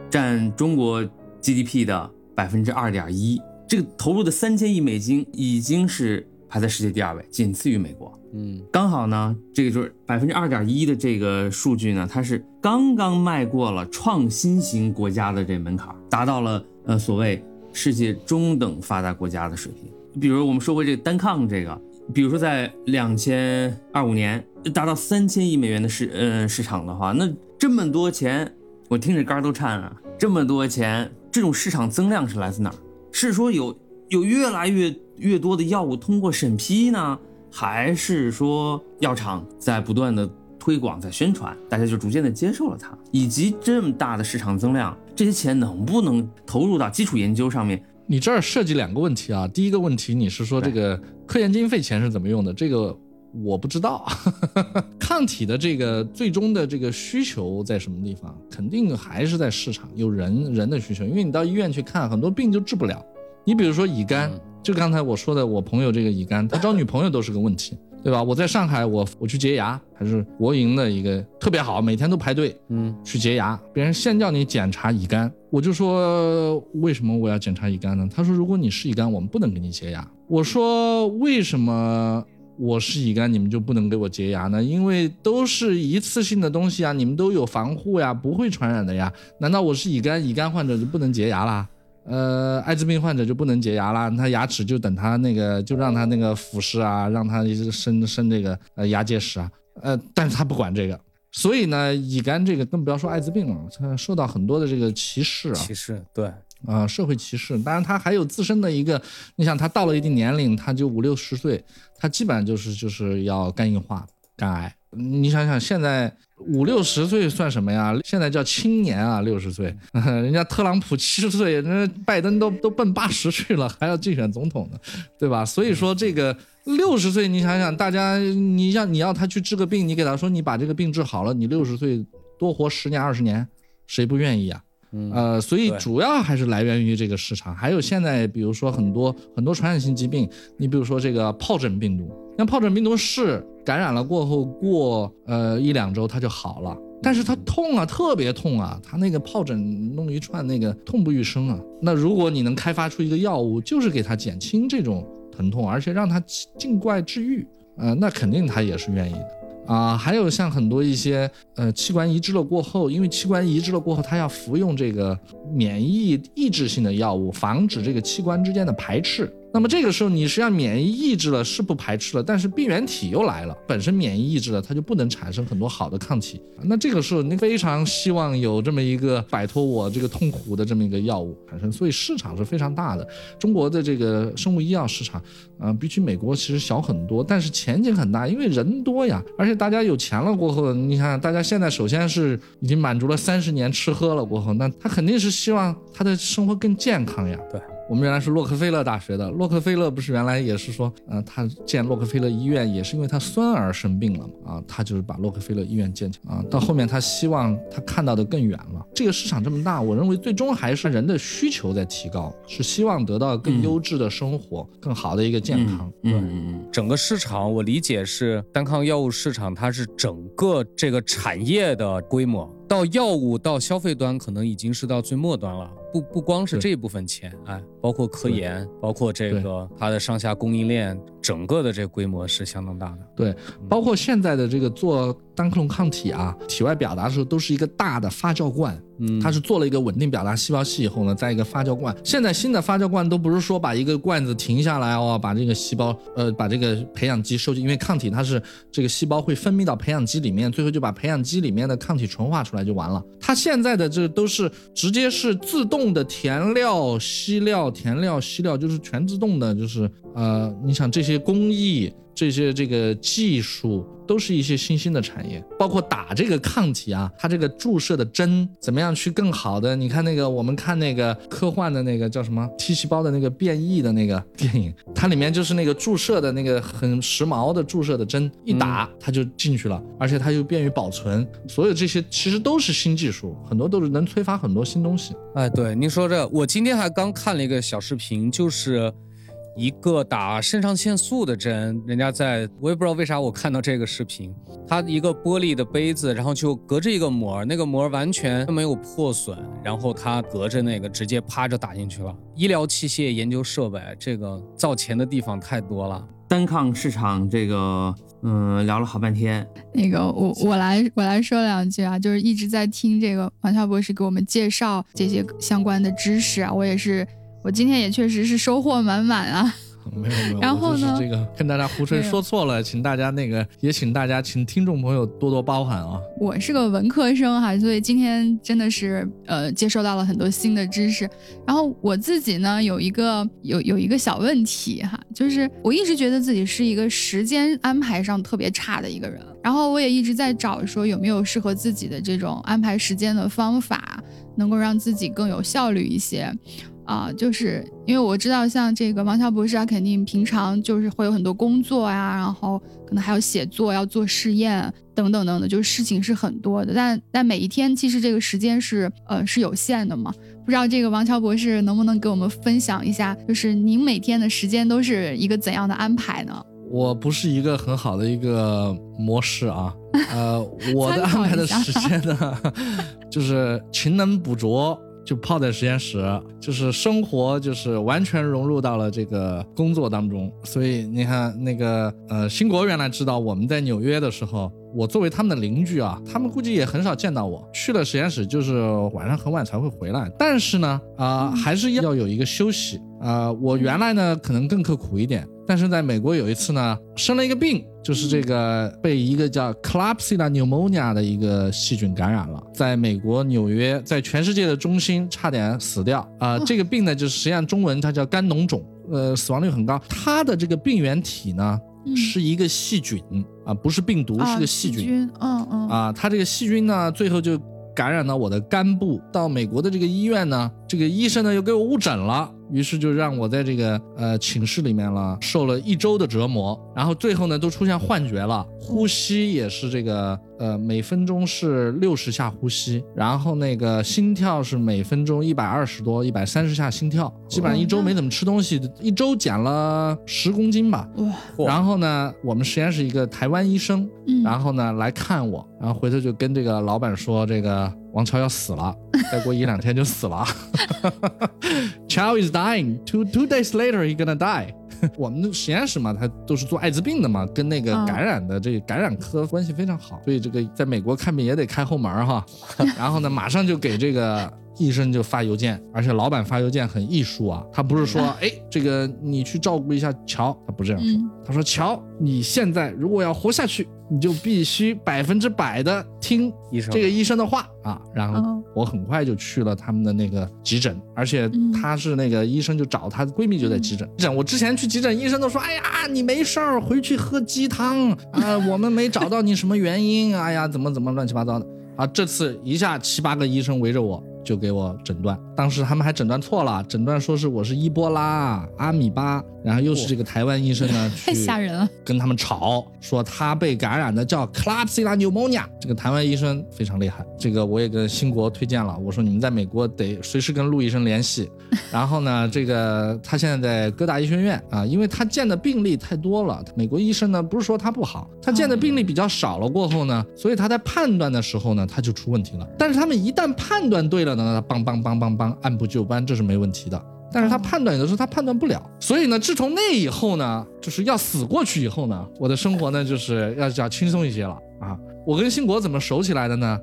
占中国 GDP 的百分之二点一。这个投入的三千亿美金已经是排在世界第二位，仅次于美国。嗯，刚好呢，这个就是百分之二点一的这个数据呢，它是刚刚迈过了创新型国家的这门槛，达到了呃所谓世界中等发达国家的水平。比如我们说过这个单抗这个，比如说在两千二五年达到三千亿美元的市呃市场的话，那这么多钱，我听着肝都颤啊！这么多钱，这种市场增量是来自哪儿？是说有有越来越越多的药物通过审批呢？还是说药厂在不断的推广、在宣传，大家就逐渐的接受了它，以及这么大的市场增量，这些钱能不能投入到基础研究上面？你这儿涉及两个问题啊。第一个问题，你是说这个科研经费钱是怎么用的？这个我不知道。*laughs* 抗体的这个最终的这个需求在什么地方？肯定还是在市场，有人人的需求。因为你到医院去看，很多病就治不了。你比如说乙肝，就刚才我说的，我朋友这个乙肝，他找女朋友都是个问题，*laughs* 对吧？我在上海，我我去洁牙，还是国营的一个特别好，每天都排队，嗯，去洁牙，别人先叫你检查乙肝，我就说为什么我要检查乙肝呢？他说如果你是乙肝，我们不能给你洁牙。我说为什么我是乙肝，你们就不能给我洁牙呢？因为都是一次性的东西啊，你们都有防护呀，不会传染的呀。难道我是乙肝，乙肝患者就不能洁牙啦？呃，艾滋病患者就不能洁牙啦？他牙齿就等他那个，就让他那个腐蚀啊，让他生生这个呃牙结石啊。呃，但是他不管这个，所以呢，乙肝这个更不要说艾滋病了，他受到很多的这个歧视啊。歧视对啊，社会歧视。当然，他还有自身的一个，你想他到了一定年龄，他就五六十岁，他基本上就是就是要肝硬化、肝癌。你想想，现在五六十岁算什么呀？现在叫青年啊，六十岁，*laughs* 人家特朗普七十岁，人家拜登都都奔八十去了，还要竞选总统呢，对吧？所以说这个六十岁，你想想，大家你让你要他去治个病，你给他说你把这个病治好了，你六十岁多活十年二十年，谁不愿意啊？呃，所以主要还是来源于这个市场，还有现在比如说很多很多传染性疾病，你比如说这个疱疹病毒，那疱疹病毒是感染了过后过呃一两周它就好了，但是它痛啊，特别痛啊，它那个疱疹弄一串那个痛不欲生啊。那如果你能开发出一个药物，就是给它减轻这种疼痛，而且让它尽快治愈，呃，那肯定他也是愿意的。啊，还有像很多一些呃器官移植了过后，因为器官移植了过后，他要服用这个免疫抑制性的药物，防止这个器官之间的排斥。那么这个时候，你实际上免疫抑制了是不排斥了，但是病原体又来了，本身免疫抑制了，它就不能产生很多好的抗体。那这个时候，你非常希望有这么一个摆脱我这个痛苦的这么一个药物产生，所以市场是非常大的。中国的这个生物医药市场，啊，比起美国其实小很多，但是前景很大，因为人多呀，而且大家有钱了过后，你看大家现在首先是已经满足了三十年吃喝了过后，那他肯定是希望他的生活更健康呀。对。我们原来是洛克菲勒大学的，洛克菲勒不是原来也是说，呃，他建洛克菲勒医院也是因为他孙儿生病了嘛，啊，他就是把洛克菲勒医院建起来啊。到后面他希望他看到的更远了，这个市场这么大，我认为最终还是人的需求在提高，是希望得到更优质的生活，更好的一个健康。嗯嗯嗯。整个市场我理解是单抗药物市场，它是整个这个产业的规模。到药物到消费端，可能已经是到最末端了。不不光是这部分钱，哎，包括科研，包括这个它的上下供应链，整个的这个规模是相当大的。对，包括现在的这个做单克隆抗体啊，体外表达的时候都是一个大的发酵罐。嗯，它是做了一个稳定表达细胞系以后呢，在一个发酵罐。现在新的发酵罐都不是说把一个罐子停下来哦，把这个细胞呃把这个培养基收进，因为抗体它是这个细胞会分泌到培养基里面，最后就把培养基里面的抗体纯化出来就完了。它现在的这都是直接是自动的填料、吸料、填料、吸料，就是全自动的，就是呃，你想这些工艺。这些这个技术都是一些新兴的产业，包括打这个抗体啊，它这个注射的针怎么样去更好的？你看那个我们看那个科幻的那个叫什么 T 细胞的那个变异的那个电影，它里面就是那个注射的那个很时髦的注射的针，一打它就进去了，而且它又便于保存。所有这些其实都是新技术，很多都是能催发很多新东西。哎，对，您说这，我今天还刚看了一个小视频，就是。一个打肾上腺素的针，人家在我也不知道为啥我看到这个视频，它一个玻璃的杯子，然后就隔着一个膜，那个膜完全没有破损，然后它隔着那个直接趴着打进去了。医疗器械研究设备，这个造钱的地方太多了。单抗市场这个，嗯，聊了好半天。那个我我来我来说两句啊，就是一直在听这个王涛博士给我们介绍这些相关的知识啊，我也是，我今天也确实是收获满满啊。*laughs* 没有没有，然后呢？这个跟大家胡吹说错了，请大家那个也请大家请听众朋友多多包涵啊。我是个文科生哈，所以今天真的是呃接受到了很多新的知识。然后我自己呢有一个有有一个小问题哈，就是我一直觉得自己是一个时间安排上特别差的一个人，然后我也一直在找说有没有适合自己的这种安排时间的方法，能够让自己更有效率一些。啊，就是因为我知道，像这个王乔博士啊，肯定平常就是会有很多工作呀，然后可能还要写作，要做试验等等等等，就是事情是很多的。但但每一天其实这个时间是呃是有限的嘛？不知道这个王乔博士能不能给我们分享一下，就是您每天的时间都是一个怎样的安排呢？我不是一个很好的一个模式啊，呃，*laughs* 我的安排的时间呢，*laughs* 就是勤能补拙。就泡在实验室，就是生活，就是完全融入到了这个工作当中。所以你看，那个呃，新国原来知道我们在纽约的时候，我作为他们的邻居啊，他们估计也很少见到我。去了实验室，就是晚上很晚才会回来。但是呢，啊，还是要有一个休息。啊，我原来呢可能更刻苦一点。但是在美国有一次呢，生了一个病，就是这个被一个叫 Klebsiella pneumonia 的一个细菌感染了，在美国纽约，在全世界的中心差点死掉啊！这个病呢，就是实际上中文它叫肝脓肿，呃，死亡率很高。它的这个病原体呢，是一个细菌啊，不是病毒，是个细菌。嗯嗯。啊，它这个细菌呢，最后就感染到我的肝部。到美国的这个医院呢，这个医生呢又给我误诊了。于是就让我在这个呃寝室里面了，受了一周的折磨，然后最后呢都出现幻觉了，呼吸也是这个呃每分钟是六十下呼吸，然后那个心跳是每分钟一百二十多、一百三十下心跳，基本上一周没怎么吃东西，一周减了十公斤吧。哇！然后呢，我们实验室一个台湾医生，然后呢来看我，然后回头就跟这个老板说这个。王超要死了，再过一两天就死了。Chow is dying. Two two days later, he gonna die. *laughs* 我们的实验室嘛，他都是做艾滋病的嘛，跟那个感染的这个感染科关系非常好，所以这个在美国看病也得开后门哈。*laughs* 然后呢，马上就给这个。医生就发邮件，而且老板发邮件很艺术啊，他不是说，哎，这个你去照顾一下乔，他不这样说，他说，乔，你现在如果要活下去，你就必须百分之百的听医生这个医生的话啊。然后我很快就去了他们的那个急诊，而且他是那个医生就找她闺蜜就在急诊诊。我之前去急诊，医生都说，哎呀，你没事儿，回去喝鸡汤啊，我们没找到你什么原因，哎呀，怎么怎么乱七八糟的啊。这次一下七八个医生围着我。就给我诊断，当时他们还诊断错了，诊断说是我是伊波拉、阿米巴，然后又是这个台湾医生呢，*laughs* 太吓人了，跟他们吵，说他被感染的叫 Klebsiella pneumonia，这个台湾医生非常厉害，这个我也跟新国推荐了，我说你们在美国得随时跟陆医生联系，然后呢，这个他现在在哥大医学院啊，因为他见的病例太多了，美国医生呢不是说他不好，他见的病例比较少了过后呢，所以他在判断的时候呢，他就出问题了，但是他们一旦判断对了。呢他帮帮帮帮帮按部就班，这是没问题的。但是他判断有的时候他判断不了，所以呢，自从那以后呢，就是要死过去以后呢，我的生活呢就是要要轻松一些了啊。我跟兴国怎么熟起来的呢？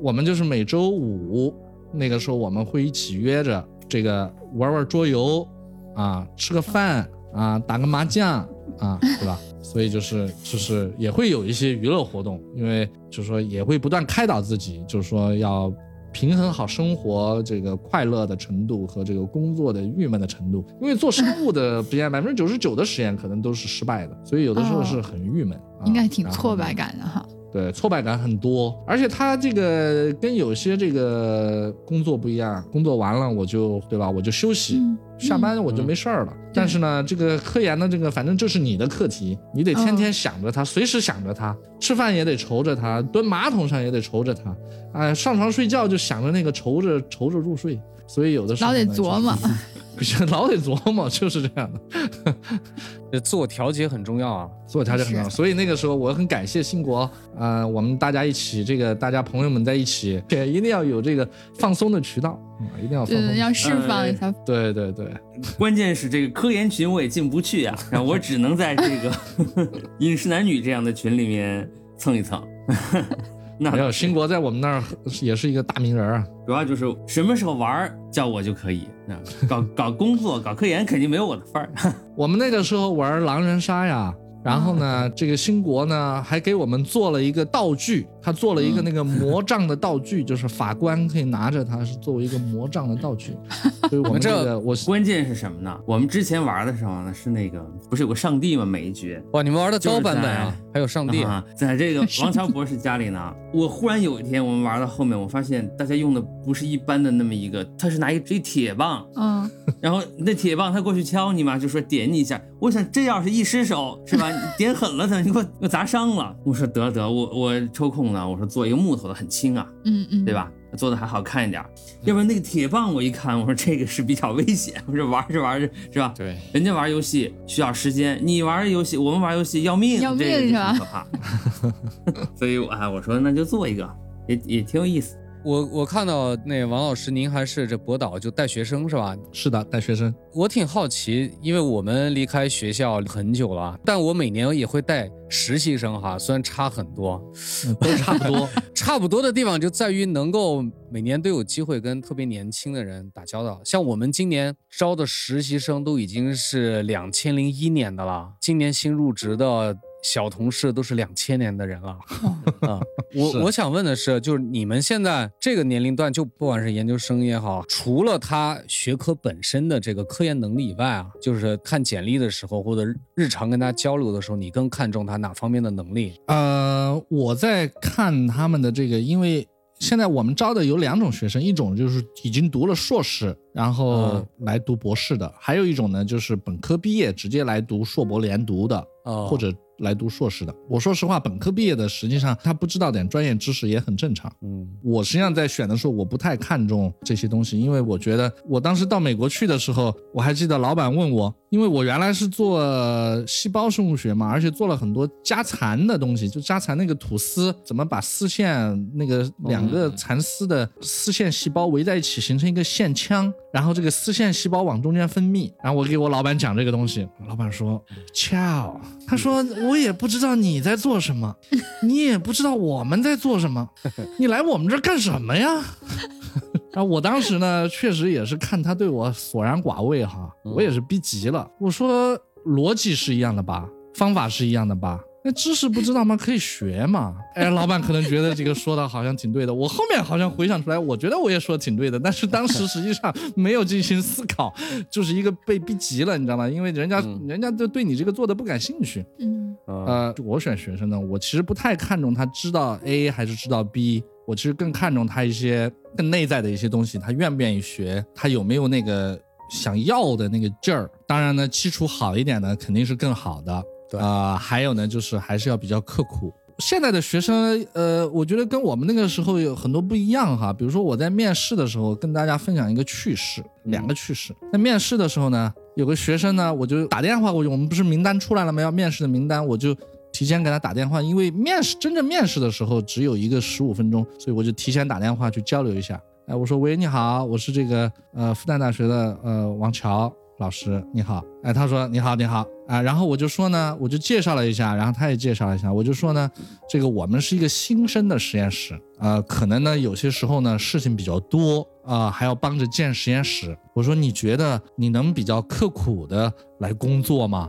我们就是每周五那个时候我们会一起约着这个玩玩桌游啊，吃个饭啊，打个麻将啊，对吧？所以就是就是也会有一些娱乐活动，因为就是说也会不断开导自己，就是说要。平衡好生活这个快乐的程度和这个工作的郁闷的程度，因为做生物的 *laughs* 实验，百分之九十九的实验可能都是失败的，所以有的时候是很郁闷，应该挺挫败感的哈。对，挫败感很多，而且他这个跟有些这个工作不一样，工作完了我就对吧，我就休息，下班我就没事儿了。但是呢，这个科研的这个，反正这是你的课题，你得天天想着它，随时想着它，吃饭也得愁着它，蹲马桶上也得愁着它，哎，上床睡觉就想着那个愁着愁着入睡，所以有的时候老得琢磨。*laughs* 老得琢磨，就是这样的。这自我调节很重要啊。自我调节很重要，所以那个时候我很感谢兴国，呃，我们大家一起，这个大家朋友们在一起，也一定要有这个放松的渠道，嗯，一定要放松对，要释放一下。对对对，关键是这个科研群我也进不去啊，然后我只能在这个 *laughs* 饮食男女这样的群里面蹭一蹭。那没有兴国在我们那儿也是一个大名人啊。主要就是什么时候玩儿叫我就可以，啊，*laughs* 搞搞工作搞科研肯定没有我的份儿。*laughs* 我们那个时候玩狼人杀呀。然后呢，这个兴国呢还给我们做了一个道具，他做了一个那个魔杖的道具，就是法官可以拿着它，是作为一个魔杖的道具。*laughs* 所以我们这个我关键是什么呢？我们之前玩的时候呢，是那个不是有个上帝吗？每一局哇，你们玩的高版本啊，还有上帝啊，在这个王强博士家里呢。我忽然有一天，我们玩到后面，我发现大家用的不是一般的那么一个，他是拿一支铁棒，嗯，然后那铁棒他过去敲你嘛，就说点你一下。我想这要是一失手是吧？你点狠了他，你给我给我砸伤了。我说得得，我我抽空呢，我说做一个木头的很轻啊，嗯嗯，对吧？做的还好看一点，要不然那个铁棒我一看，我说这个是比较危险。我说玩着玩着是吧？对，人家玩游戏需要时间，你玩游戏，我们玩游戏要命，要命是吧？可怕。*laughs* 所以啊，我说那就做一个，也也挺有意思。我我看到那王老师，您还是这博导就带学生是吧？是的，带学生。我挺好奇，因为我们离开学校很久了，但我每年也会带实习生哈，虽然差很多，都差不多。*laughs* 差不多的地方就在于能够每年都有机会跟特别年轻的人打交道。像我们今年招的实习生都已经是两千零一年的了，今年新入职的。小同事都是两千年的人了 *laughs* 啊！我我想问的是，就是你们现在这个年龄段，就不管是研究生也好，除了他学科本身的这个科研能力以外啊，就是看简历的时候或者日常跟他交流的时候，你更看重他哪方面的能力？呃，我在看他们的这个，因为现在我们招的有两种学生，一种就是已经读了硕士，然后来读博士的，还有一种呢就是本科毕业直接来读硕博连读的，或者。来读硕士的，我说实话，本科毕业的，实际上他不知道点专业知识也很正常。嗯，我实际上在选的时候，我不太看重这些东西，因为我觉得我当时到美国去的时候，我还记得老板问我，因为我原来是做细胞生物学嘛，而且做了很多加蚕的东西，就加蚕那个吐丝怎么把丝线那个两个蚕丝的丝线细胞围在一起形成一个线腔，然后这个丝线细胞往中间分泌，然后我给我老板讲这个东西，老板说：“Ciao，他说。我也不知道你在做什么，*laughs* 你也不知道我们在做什么，你来我们这干什么呀？*laughs* 然后我当时呢，确实也是看他对我索然寡味哈，我也是逼急了。我说逻辑是一样的吧，方法是一样的吧。那知识不知道吗？可以学嘛。哎，老板可能觉得这个说的好像挺对的。我后面好像回想出来，我觉得我也说的挺对的，但是当时实际上没有进行思考，就是一个被逼急了，你知道吗？因为人家人家就对你这个做的不感兴趣。嗯，呃，我选学生呢，我其实不太看重他知道 A 还是知道 B，我其实更看重他一些更内在的一些东西，他愿不愿意学，他有没有那个想要的那个劲儿。当然呢，基础好一点的肯定是更好的。啊，还有呢，就是还是要比较刻苦。现在的学生，呃，我觉得跟我们那个时候有很多不一样哈。比如说我在面试的时候，跟大家分享一个趣事，两个趣事。在面试的时候呢，有个学生呢，我就打电话过去，我们不是名单出来了吗？要面试的名单，我就提前给他打电话，因为面试真正面试的时候只有一个十五分钟，所以我就提前打电话去交流一下。哎，我说喂，你好，我是这个呃复旦大学的呃王乔。老师你好，哎，他说你好你好啊，然后我就说呢，我就介绍了一下，然后他也介绍了一下，我就说呢，这个我们是一个新生的实验室，呃，可能呢有些时候呢事情比较多啊，还要帮着建实验室。我说你觉得你能比较刻苦的来工作吗？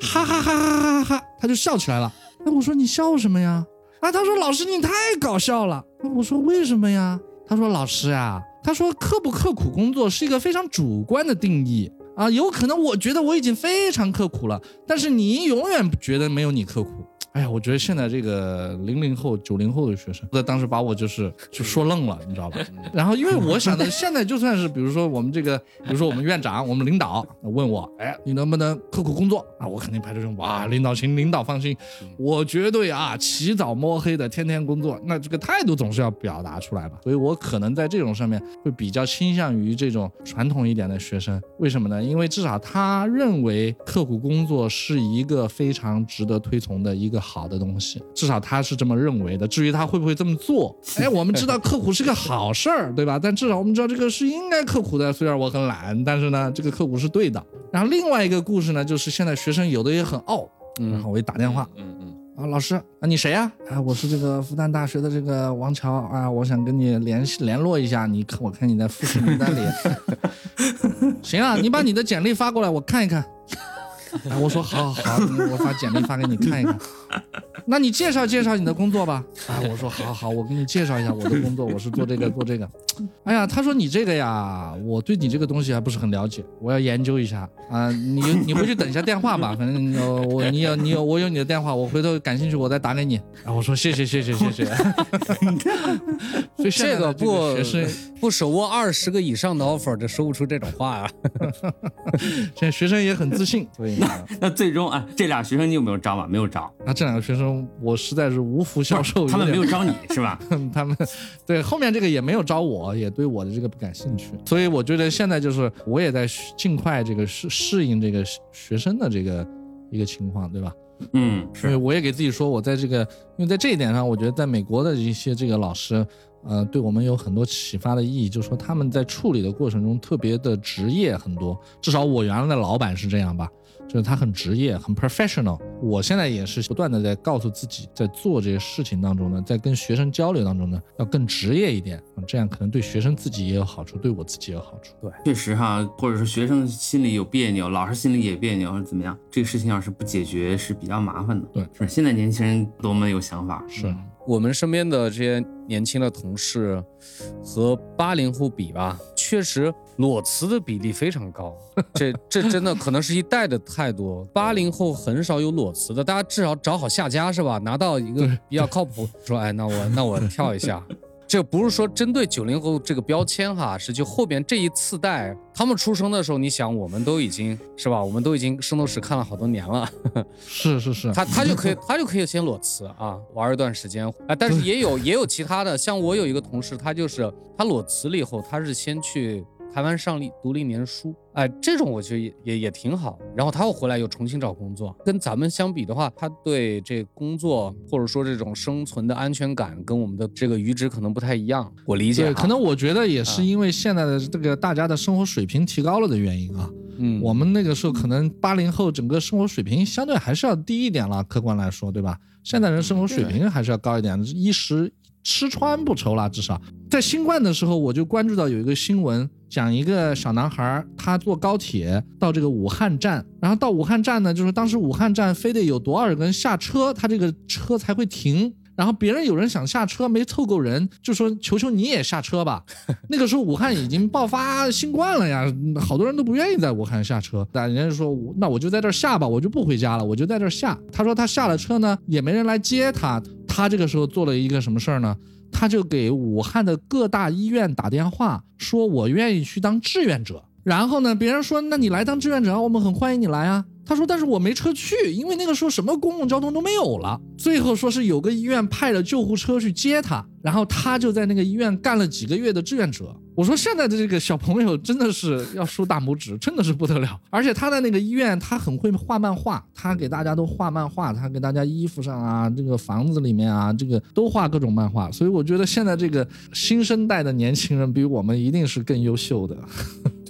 哈哈哈哈哈哈，他就笑起来了。哎，我说你笑什么呀？啊，他说老师你太搞笑了。我说为什么呀？他说老师呀，他说刻不刻苦工作是一个非常主观的定义。啊，有可能我觉得我已经非常刻苦了，但是你永远觉得没有你刻苦。哎呀，我觉得现在这个零零后、九零后的学生，在当时把我就是就说愣了，你知道吧？*laughs* 然后因为我想的，现在就算是比如说我们这个，比如说我们院长、我们领导问我，哎，你能不能刻苦工作啊？我肯定拍着胸，脯啊，领导请，领导放心，我绝对啊，起早摸黑的天天工作。那这个态度总是要表达出来吧？所以我可能在这种上面会比较倾向于这种传统一点的学生。为什么呢？因为至少他认为刻苦工作是一个非常值得推崇的一个。好的东西，至少他是这么认为的。至于他会不会这么做，*laughs* 哎，我们知道刻苦是个好事儿，对吧？但至少我们知道这个是应该刻苦的。虽然我很懒，但是呢，这个刻苦是对的。然后另外一个故事呢，就是现在学生有的也很傲，然后我一打电话，嗯嗯，啊，老师，啊，你谁呀？啊，我是这个复旦大学的这个王乔啊，我想跟你联系联络一下。你看，我看你在复试名单里。*laughs* 行啊，你把你的简历发过来，我看一看。*laughs* 我说好，好，好，我把简历发给你看一看。*laughs* 那你介绍介绍你的工作吧。啊，我说好，好，我给你介绍一下我的工作，我是做这个 *laughs* 做这个。哎呀，他说你这个呀，我对你这个东西还不是很了解，我要研究一下啊。你你回去等一下电话吧，反正我你有你有我有你的电话，我回头感兴趣我再打给你。啊，我说谢谢谢谢谢谢。所以这个不学生不手握二十个以上的 offer，就说不出这种话啊。现在学生也很自信，所以。那那最终啊，这俩学生你有没有招啊？没有招。那这两个学生我实在是无福消受。他们没有招你是吧？*laughs* 他们对后面这个也没有招我，也对我的这个不感兴趣。所以我觉得现在就是我也在尽快这个适适应这个学生的这个一个情况，对吧？嗯，所以我也给自己说，我在这个，因为在这一点上，我觉得在美国的一些这个老师。呃，对我们有很多启发的意义，就是说他们在处理的过程中特别的职业很多，至少我原来的老板是这样吧，就是他很职业，很 professional。我现在也是不断的在告诉自己，在做这些事情当中呢，在跟学生交流当中呢，要更职业一点，这样可能对学生自己也有好处，对我自己也有好处。对，确实哈，或者是学生心里有别扭，老师心里也别扭，或者怎么样，这个事情要是不解决是比较麻烦的。对，是现在年轻人多么有想法，是。我们身边的这些年轻的同事和八零后比吧，确实裸辞的比例非常高。这这真的可能是一代的态度。八零后很少有裸辞的，大家至少找好下家是吧？拿到一个比较靠谱，说哎，那我那我跳一下。*laughs* 这不是说针对九零后这个标签哈，是就后边这一次代，他们出生的时候，你想我们都已经是吧？我们都已经圣斗士看了好多年了，是 *laughs* 是是，他他就可以他就可以先裸辞啊，玩一段时间啊。但是也有也有其他的，像我有一个同事，他就是他裸辞了以后，他是先去。台湾上立读了一年书，哎，这种我觉得也也也挺好。然后他又回来又重新找工作，跟咱们相比的话，他对这工作或者说这种生存的安全感跟我们的这个阈值可能不太一样。我理解，对，可能我觉得也是因为现在的这个大家的生活水平提高了的原因啊。嗯，我们那个时候可能八零后整个生活水平相对还是要低一点了，客观来说，对吧？现在人生活水平还是要高一点，衣食。吃穿不愁了，至少在新冠的时候，我就关注到有一个新闻，讲一个小男孩，他坐高铁到这个武汉站，然后到武汉站呢，就是当时武汉站非得有多少人下车，他这个车才会停。然后别人有人想下车没凑够人，就说求求你也下车吧。*laughs* 那个时候武汉已经爆发新冠了呀，好多人都不愿意在武汉下车。但人家说那我就在这儿下吧，我就不回家了，我就在这儿下。他说他下了车呢，也没人来接他。他这个时候做了一个什么事儿呢？他就给武汉的各大医院打电话，说我愿意去当志愿者。然后呢，别人说那你来当志愿者，我们很欢迎你来啊。他说：“但是我没车去，因为那个时候什么公共交通都没有了。最后说是有个医院派了救护车去接他，然后他就在那个医院干了几个月的志愿者。我说现在的这个小朋友真的是要竖大拇指，真的是不得了。而且他在那个医院，他很会画漫画，他给大家都画漫画，他给大家衣服上啊，这个房子里面啊，这个都画各种漫画。所以我觉得现在这个新生代的年轻人比我们一定是更优秀的。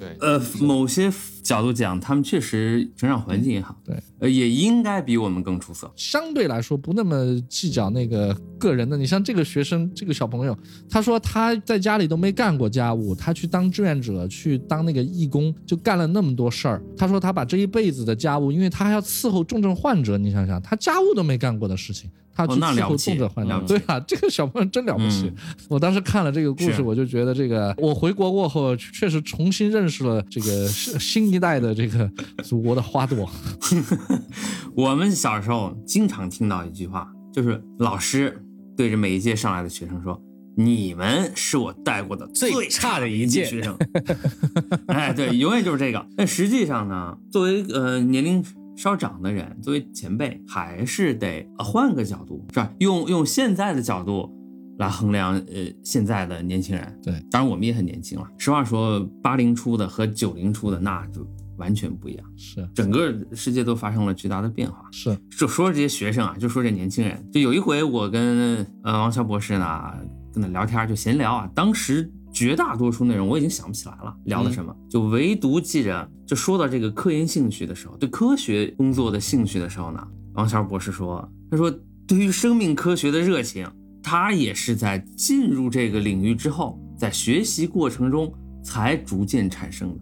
对，呃，某些。”角度讲，他们确实成长环境也好，对，呃，也应该比我们更出色。相对来说，不那么计较那个个人的。你像这个学生，这个小朋友，他说他在家里都没干过家务，他去当志愿者，去当那个义工，就干了那么多事儿。他说他把这一辈子的家务，因为他还要伺候重症患者，你想想，他家务都没干过的事情。他去伺候重症患者，对啊，这个小朋友真了不起。我当时看了这个故事，我就觉得这个，我回国过后确实重新认识了这个新 *laughs* 新一代的这个祖国的花朵。*laughs* *laughs* 我们小时候经常听到一句话，就是老师对着每一届上来的学生说：“你们是我带过的最差的一届学生。”哎，对，永远就是这个。但实际上呢，作为呃年龄稍长的人，作为前辈，还是得换个角度，是吧？用用现在的角度。来衡量呃现在的年轻人，对，当然我们也很年轻了。实话说，八零初的和九零初的那就完全不一样，是整个世界都发生了巨大的变化。是，就说这些学生啊，就说这年轻人，就有一回我跟呃王潇博士呢跟他聊天，就闲聊啊。当时绝大多数内容我已经想不起来了，聊的什么，就唯独记着，就说到这个科研兴趣的时候，对科学工作的兴趣的时候呢，王乔博士说，他说对于生命科学的热情。他也是在进入这个领域之后，在学习过程中才逐渐产生的。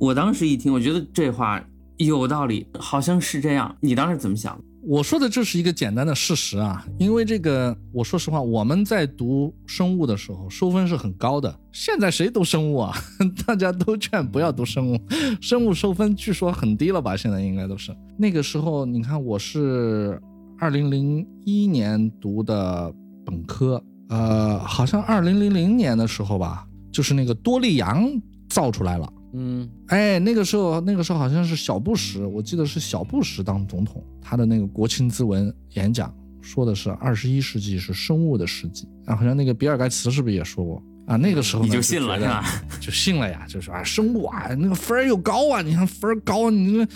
我当时一听，我觉得这话有道理，好像是这样。你当时怎么想？我说的这是一个简单的事实啊，因为这个，我说实话，我们在读生物的时候收分是很高的。现在谁读生物啊？*laughs* 大家都劝不要读生物，生物收分据说很低了吧？现在应该都是。那个时候，你看我是二零零一年读的。本科，呃，好像二零零零年的时候吧，就是那个多利杨造出来了。嗯，哎，那个时候，那个时候好像是小布什，我记得是小布什当总统，他的那个国情咨文演讲说的是二十一世纪是生物的世纪。啊，好像那个比尔盖茨是不是也说过啊？那个时候你就信了是吧？*laughs* 就信了呀，就是啊，生物啊，那个分儿又高啊，你看分儿高，你那。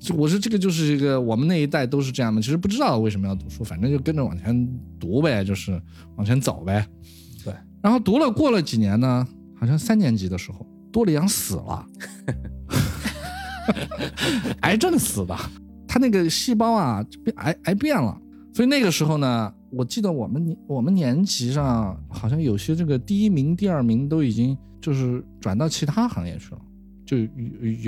就我说这个就是一个我们那一代都是这样的，其实不知道为什么要读书，反正就跟着往前读呗，就是往前走呗。对，然后读了过了几年呢，好像三年级的时候，多利杨死了，*laughs* 癌症死的，他那个细胞啊变癌癌变了，所以那个时候呢，我记得我们年我们年级上好像有些这个第一名、第二名都已经就是转到其他行业去了，就有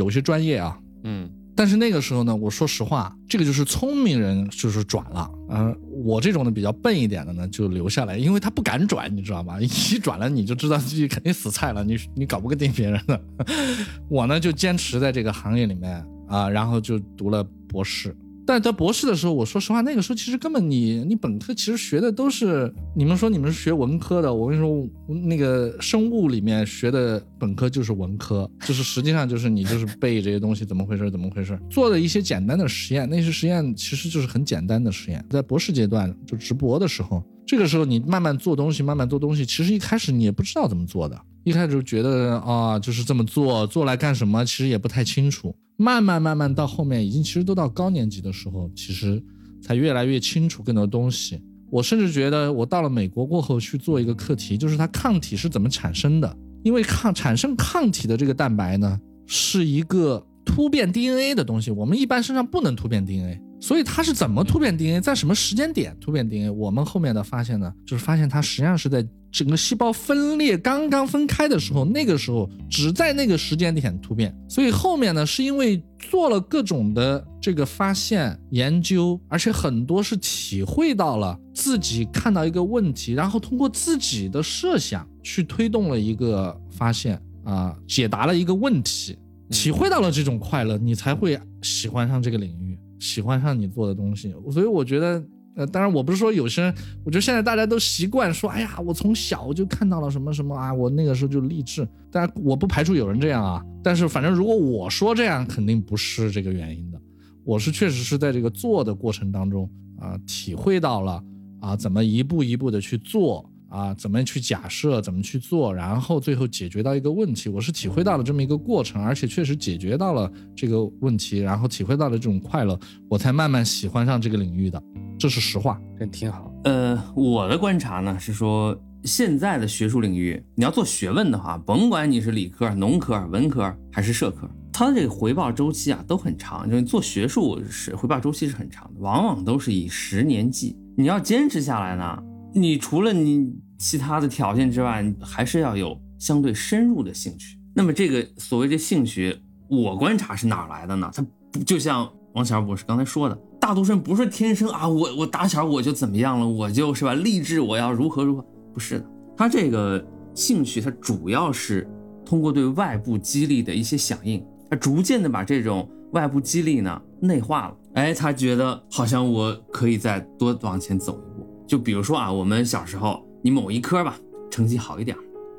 有些专业啊，嗯。但是那个时候呢，我说实话，这个就是聪明人就是转了，嗯，我这种的比较笨一点的呢就留下来，因为他不敢转，你知道吧？*laughs* 一转了你就知道自己肯定死菜了，你你搞不定别人的。*laughs* 我呢就坚持在这个行业里面啊，然后就读了博士。但在博士的时候，我说实话，那个时候其实根本你你本科其实学的都是你们说你们是学文科的，我跟你说，那个生物里面学的本科就是文科，*laughs* 就是实际上就是你就是背这些东西怎么回事怎么回事，做的一些简单的实验，那些实验其实就是很简单的实验。在博士阶段就直博的时候，这个时候你慢慢做东西，慢慢做东西，其实一开始你也不知道怎么做的，一开始就觉得啊就是这么做，做来干什么，其实也不太清楚。慢慢慢慢到后面，已经其实都到高年级的时候，其实才越来越清楚更多东西。我甚至觉得，我到了美国过后去做一个课题，就是它抗体是怎么产生的。因为抗产生抗体的这个蛋白呢，是一个突变 DNA 的东西，我们一般身上不能突变 DNA。所以它是怎么突变 DNA，在什么时间点突变 DNA？我们后面的发现呢，就是发现它实际上是在整个细胞分裂刚刚分开的时候，那个时候只在那个时间点突变。所以后面呢，是因为做了各种的这个发现研究，而且很多是体会到了自己看到一个问题，然后通过自己的设想去推动了一个发现啊，解答了一个问题，体会到了这种快乐，你才会喜欢上这个领域。喜欢上你做的东西，所以我觉得，呃，当然我不是说有些人，我觉得现在大家都习惯说，哎呀，我从小就看到了什么什么啊，我那个时候就励志。但我不排除有人这样啊，但是反正如果我说这样，肯定不是这个原因的。我是确实是在这个做的过程当中啊，体会到了啊，怎么一步一步的去做。啊，怎么去假设，怎么去做，然后最后解决到一个问题，我是体会到了这么一个过程，而且确实解决到了这个问题，然后体会到了这种快乐，我才慢慢喜欢上这个领域的，这是实话，真挺好。呃，我的观察呢是说，现在的学术领域，你要做学问的话，甭管你是理科、农科、文科还是社科，它的这个回报周期啊都很长，就是做学术是回报周期是很长的，往往都是以十年计。你要坚持下来呢。你除了你其他的条件之外，还是要有相对深入的兴趣。那么这个所谓的兴趣，我观察是哪来的呢？它不就像王小博士刚才说的，大多数人不是天生啊，我我打小我就怎么样了，我就是吧，励志我要如何如何，不是的。他这个兴趣，它主要是通过对外部激励的一些响应，他逐渐的把这种外部激励呢内化了。哎，他觉得好像我可以再多往前走一步。就比如说啊，我们小时候你某一科吧成绩好一点，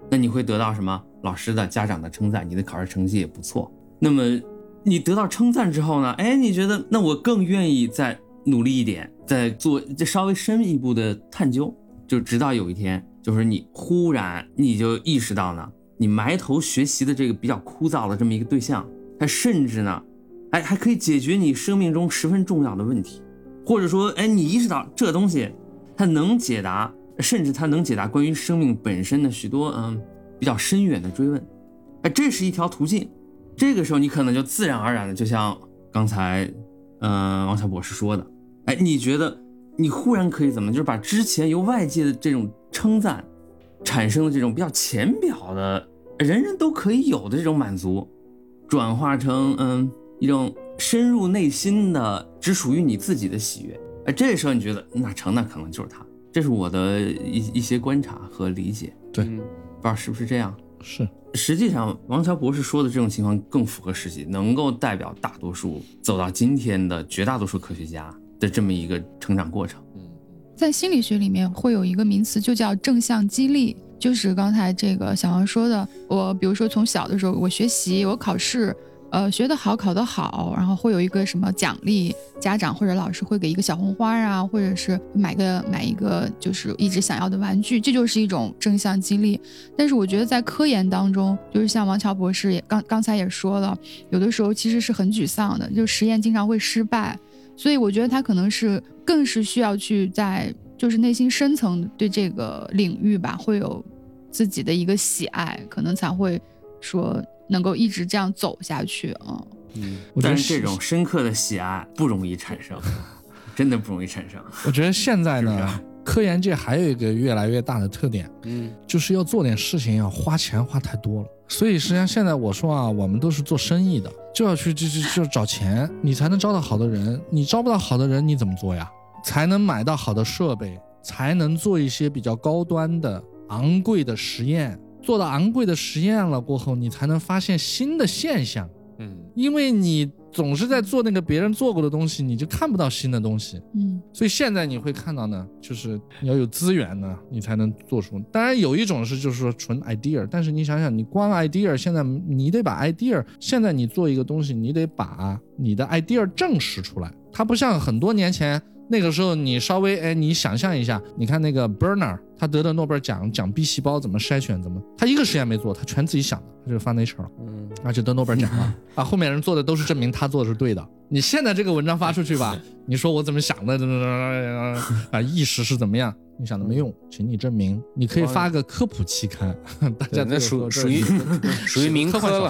那你会得到什么老师的、家长的称赞，你的考试成绩也不错。那么你得到称赞之后呢，哎，你觉得那我更愿意再努力一点，再做这稍微深一步的探究。就直到有一天，就是你忽然你就意识到呢，你埋头学习的这个比较枯燥的这么一个对象，它甚至呢，哎，还可以解决你生命中十分重要的问题，或者说，哎，你意识到这东西它能解答，甚至它能解答关于生命本身的许多嗯比较深远的追问，哎，这是一条途径。这个时候你可能就自然而然的，就像刚才嗯王小博士说的，哎，你觉得？你忽然可以怎么，就是把之前由外界的这种称赞产生的这种比较浅表的、人人都可以有的这种满足，转化成嗯一种深入内心的、只属于你自己的喜悦。哎，这时候你觉得那成，那可能就是他。这是我的一一些观察和理解。对，不知道是不是这样？是。实际上，王乔博士说的这种情况更符合实际，能够代表大多数走到今天的绝大多数科学家。的这么一个成长过程，嗯，在心理学里面会有一个名词，就叫正向激励，就是刚才这个小王说的，我比如说从小的时候，我学习，我考试，呃，学得好，考得好，然后会有一个什么奖励，家长或者老师会给一个小红花啊，或者是买个买一个就是一直想要的玩具，这就是一种正向激励。但是我觉得在科研当中，就是像王乔博士也刚刚才也说了，有的时候其实是很沮丧的，就实验经常会失败。所以我觉得他可能是更是需要去在就是内心深层对这个领域吧，会有自己的一个喜爱，可能才会说能够一直这样走下去啊。嗯，但是这种深刻的喜爱不容易产生，*laughs* 真的不容易产生。我觉得现在呢，科研界还有一个越来越大的特点，嗯，就是要做点事情要花钱花太多了。所以实际上现在我说啊，我们都是做生意的，就要去就就就找钱，你才能招到好的人。你招不到好的人，你怎么做呀？才能买到好的设备，才能做一些比较高端的、昂贵的实验。做到昂贵的实验了过后，你才能发现新的现象。嗯，因为你。总是在做那个别人做过的东西，你就看不到新的东西。嗯，所以现在你会看到呢，就是你要有资源呢，你才能做出。当然有一种是就是说纯 idea，但是你想想，你光 idea，现在你得把 idea，现在你做一个东西，你得把你的 idea 证实出来。它不像很多年前。那个时候你稍微哎，你想象一下，你看那个 Berner，他得的诺贝尔奖讲 B 细胞怎么筛选，怎么他一个实验没做，他全自己想的，他就发 Nature 了，嗯，而且得诺贝尔奖了，*laughs* 啊，后面人做的都是证明他做的是对的。你现在这个文章发出去吧，你说我怎么想的，怎么啊，意识是怎么样？你想的没用，请你证明。你可以发个科普期刊，大家那属属于 *laughs* 属于民科了，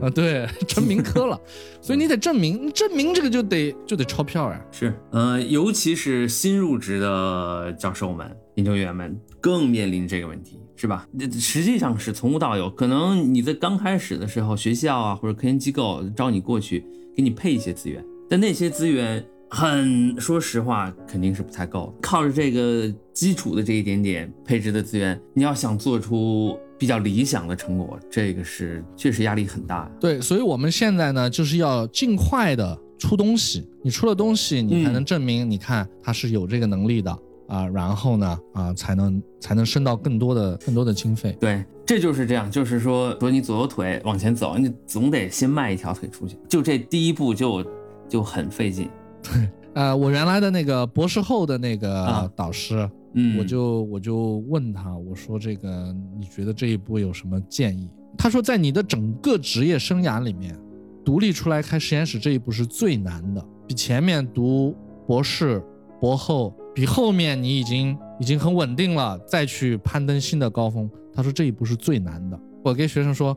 啊，对，*laughs* 成民科了。所以你得证明，证明这个就得就得钞票呀。是，嗯，尤其是新入职的教授们、研究员们，更面临这个问题，是吧？实际上是从无到有，可能你在刚开始的时候，学校啊或者科研机构招你过去，给你配一些资源，但那些资源。很说实话，肯定是不太够。靠着这个基础的这一点点配置的资源，你要想做出比较理想的成果，这个是确实压力很大。对，所以我们现在呢，就是要尽快的出东西。你出了东西，你才能证明，你看他是有这个能力的啊。然后呢，啊，才能才能升到更多的更多的经费。对，这就是这样，就是说，说你左右腿往前走，你总得先迈一条腿出去，就这第一步就就很费劲。对，*laughs* 呃，我原来的那个博士后的那个导师，嗯，我就我就问他，我说这个你觉得这一步有什么建议？他说，在你的整个职业生涯里面，独立出来开实验室这一步是最难的，比前面读博士、博后，比后面你已经已经很稳定了，再去攀登新的高峰。他说这一步是最难的。我跟学生说，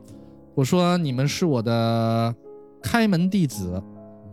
我说你们是我的开门弟子。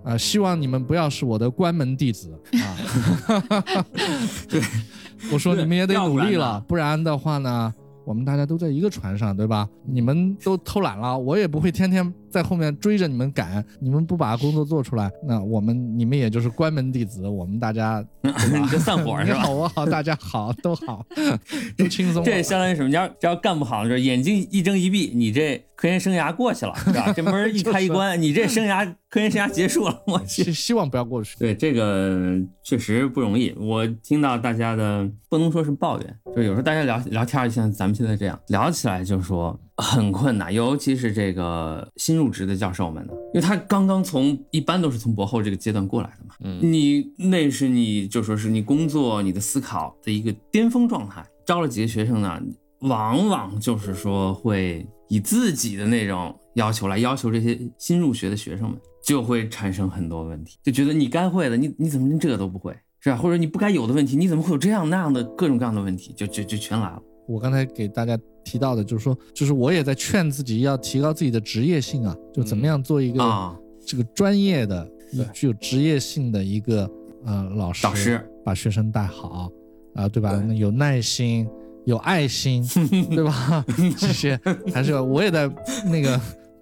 啊，希望你们不要是我的关门弟子啊！*laughs* 对，*laughs* 我说你们也得努力了，不然的话呢，我们大家都在一个船上，对吧？你们都偷懒了，我也不会天天在。后面追着你们赶，你们不把工作做出来，那我们你们也就是关门弟子，我们大家你就散伙是吧？你好我好大家好都好，*laughs* 都轻松。这相当于什么？要只要干不好，就是眼睛一睁一闭，你这科研生涯过去了，是吧？这门一开一关，*laughs* 你这生涯科研生涯结束了。我去，希希望不要过去。对这个确实不容易。我听到大家的不能说是抱怨，就是有时候大家聊聊天儿，像咱们现在这样聊起来，就是说很困难，尤其是这个新入职的教授们呢，因为他刚刚从一般都是从博后这个阶段过来的嘛，嗯你那是你就说是你工作、你的思考的一个巅峰状态。招了几个学生呢，往往就是说会以自己的那种要求来要求这些新入学的学生们，就会产生很多问题，就觉得你该会的，你你怎么连这个都不会，是吧？或者你不该有的问题，你怎么会有这样那样的各种各样的问题，就就就全来了。我刚才给大家提到的，就是说，就是我也在劝自己要提高自己的职业性啊，就怎么样做一个啊这个专业的、对具有职业性的一个呃老师，导师把学生带好啊，对吧？对有耐心，有爱心，*laughs* 对吧？这些还是要我也在那个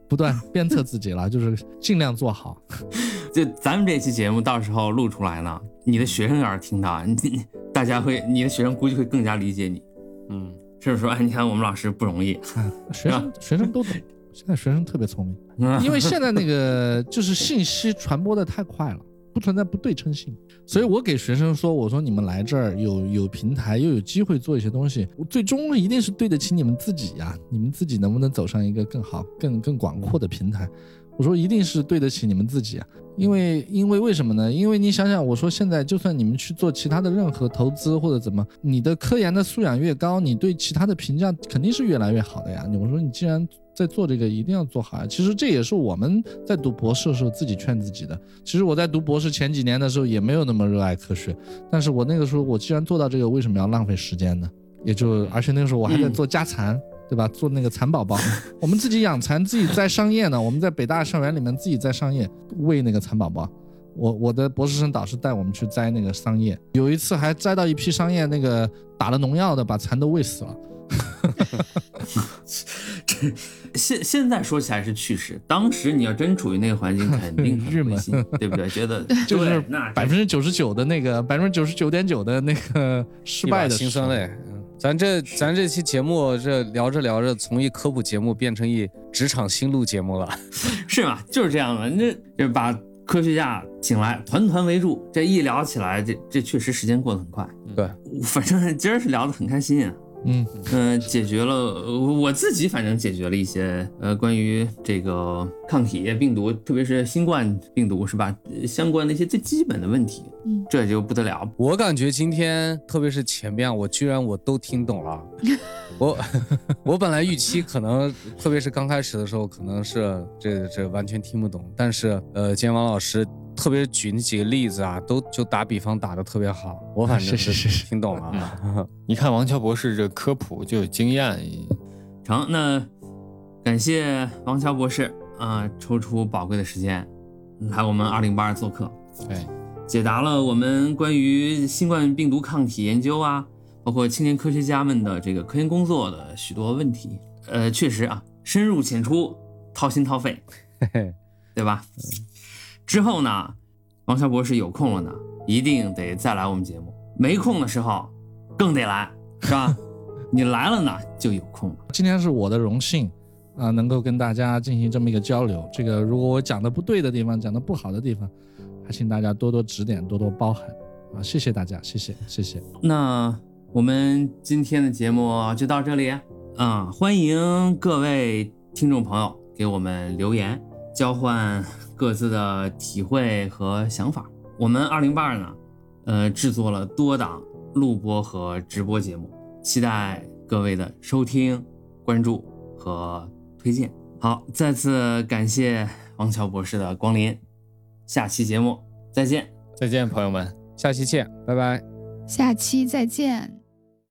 不断鞭策自己了，就是尽量做好。*laughs* 就咱们这期节目到时候录出来呢，你的学生要是听到，你你大家会，你的学生估计会更加理解你，嗯，是不是说，哎，你看我们老师不容易，啊，学生学生都懂，*laughs* 现在学生特别聪明。嗯因为现在那 *laughs* 个就是信息传播的太快了，不存在不对称性，所以我给学生说，我说你们来这儿有有平台，又有机会做一些东西，最终一定是对得起你们自己呀，你们自己能不能走上一个更好、更更广阔的平台？我说一定是对得起你们自己啊，因为因为为什么呢？因为你想想，我说现在就算你们去做其他的任何投资或者怎么，你的科研的素养越高，你对其他的评价肯定是越来越好的呀。我说你既然在做这个，一定要做好啊。其实这也是我们在读博士的时候自己劝自己的。其实我在读博士前几年的时候也没有那么热爱科学，但是我那个时候我既然做到这个，为什么要浪费时间呢？也就而且那个时候我还在做家蚕。对吧？做那个蚕宝宝，*laughs* 我们自己养蚕，自己在商业呢。我们在北大校园里面自己在商业喂那个蚕宝宝。我我的博士生导师带我们去摘那个桑叶，有一次还摘到一批桑叶，那个打了农药的，把蚕都喂死了。*laughs* 现现在说起来是趣事，当时你要真处于那个环境，肯定很 *laughs* 郁闷灰心，对不对？觉得就是百分之九十九的那个百分之九十九点九的那个失败的。嗯咱这咱这期节目这聊着聊着，从一科普节目变成一职场新路节目了。*laughs* 是吗？就是这样的，这这把科学家请来，团团围住，这一聊起来，这这确实时间过得很快。对，反正今儿是聊得很开心啊。嗯，嗯、解决了呃我自己，反正解决了一些呃关于这个抗体病毒，特别是新冠病毒是吧，呃相关的一些最基本的问题，嗯，这就不得了。我感觉今天，特别是前面，我居然我都听懂了。*laughs* 我我本来预期可能，特别是刚开始的时候，可能是这这完全听不懂。但是呃，今天王老师特别举那几个例子啊，都就打比方打的特别好，我反正是是是是听懂了啊。*laughs* 一看王乔博士这科普就有经验，*laughs* 成，那感谢王乔博士啊、抽出宝贵的时间来我们二零八二做客。哎，解答了我们关于新冠病毒抗体研究啊，包括青年科学家们的这个科研工作的许多问题。呃，确实啊，深入浅出，掏心掏肺，嘿嘿，对吧？之后呢，王小博士有空了呢，一定得再来我们节目；没空的时候，更得来，是吧？*laughs* 你来了呢，就有空了。今天是我的荣幸啊、能够跟大家进行这么一个交流。这个如果我讲的不对的地方，讲的不好的地方，还请大家多多指点，多多包涵啊！谢谢大家，谢谢，谢谢。那我们今天的节目就到这里啊、欢迎各位听众朋友给我们留言，交换各自的体会和想法。我们二零八二呢，呃，制作了多档录播和直播节目，期待各位的收听、关注和推荐。好，再次感谢王乔博士的光临，下期节目再见。再见，朋友们。下期见，拜拜。下期再见。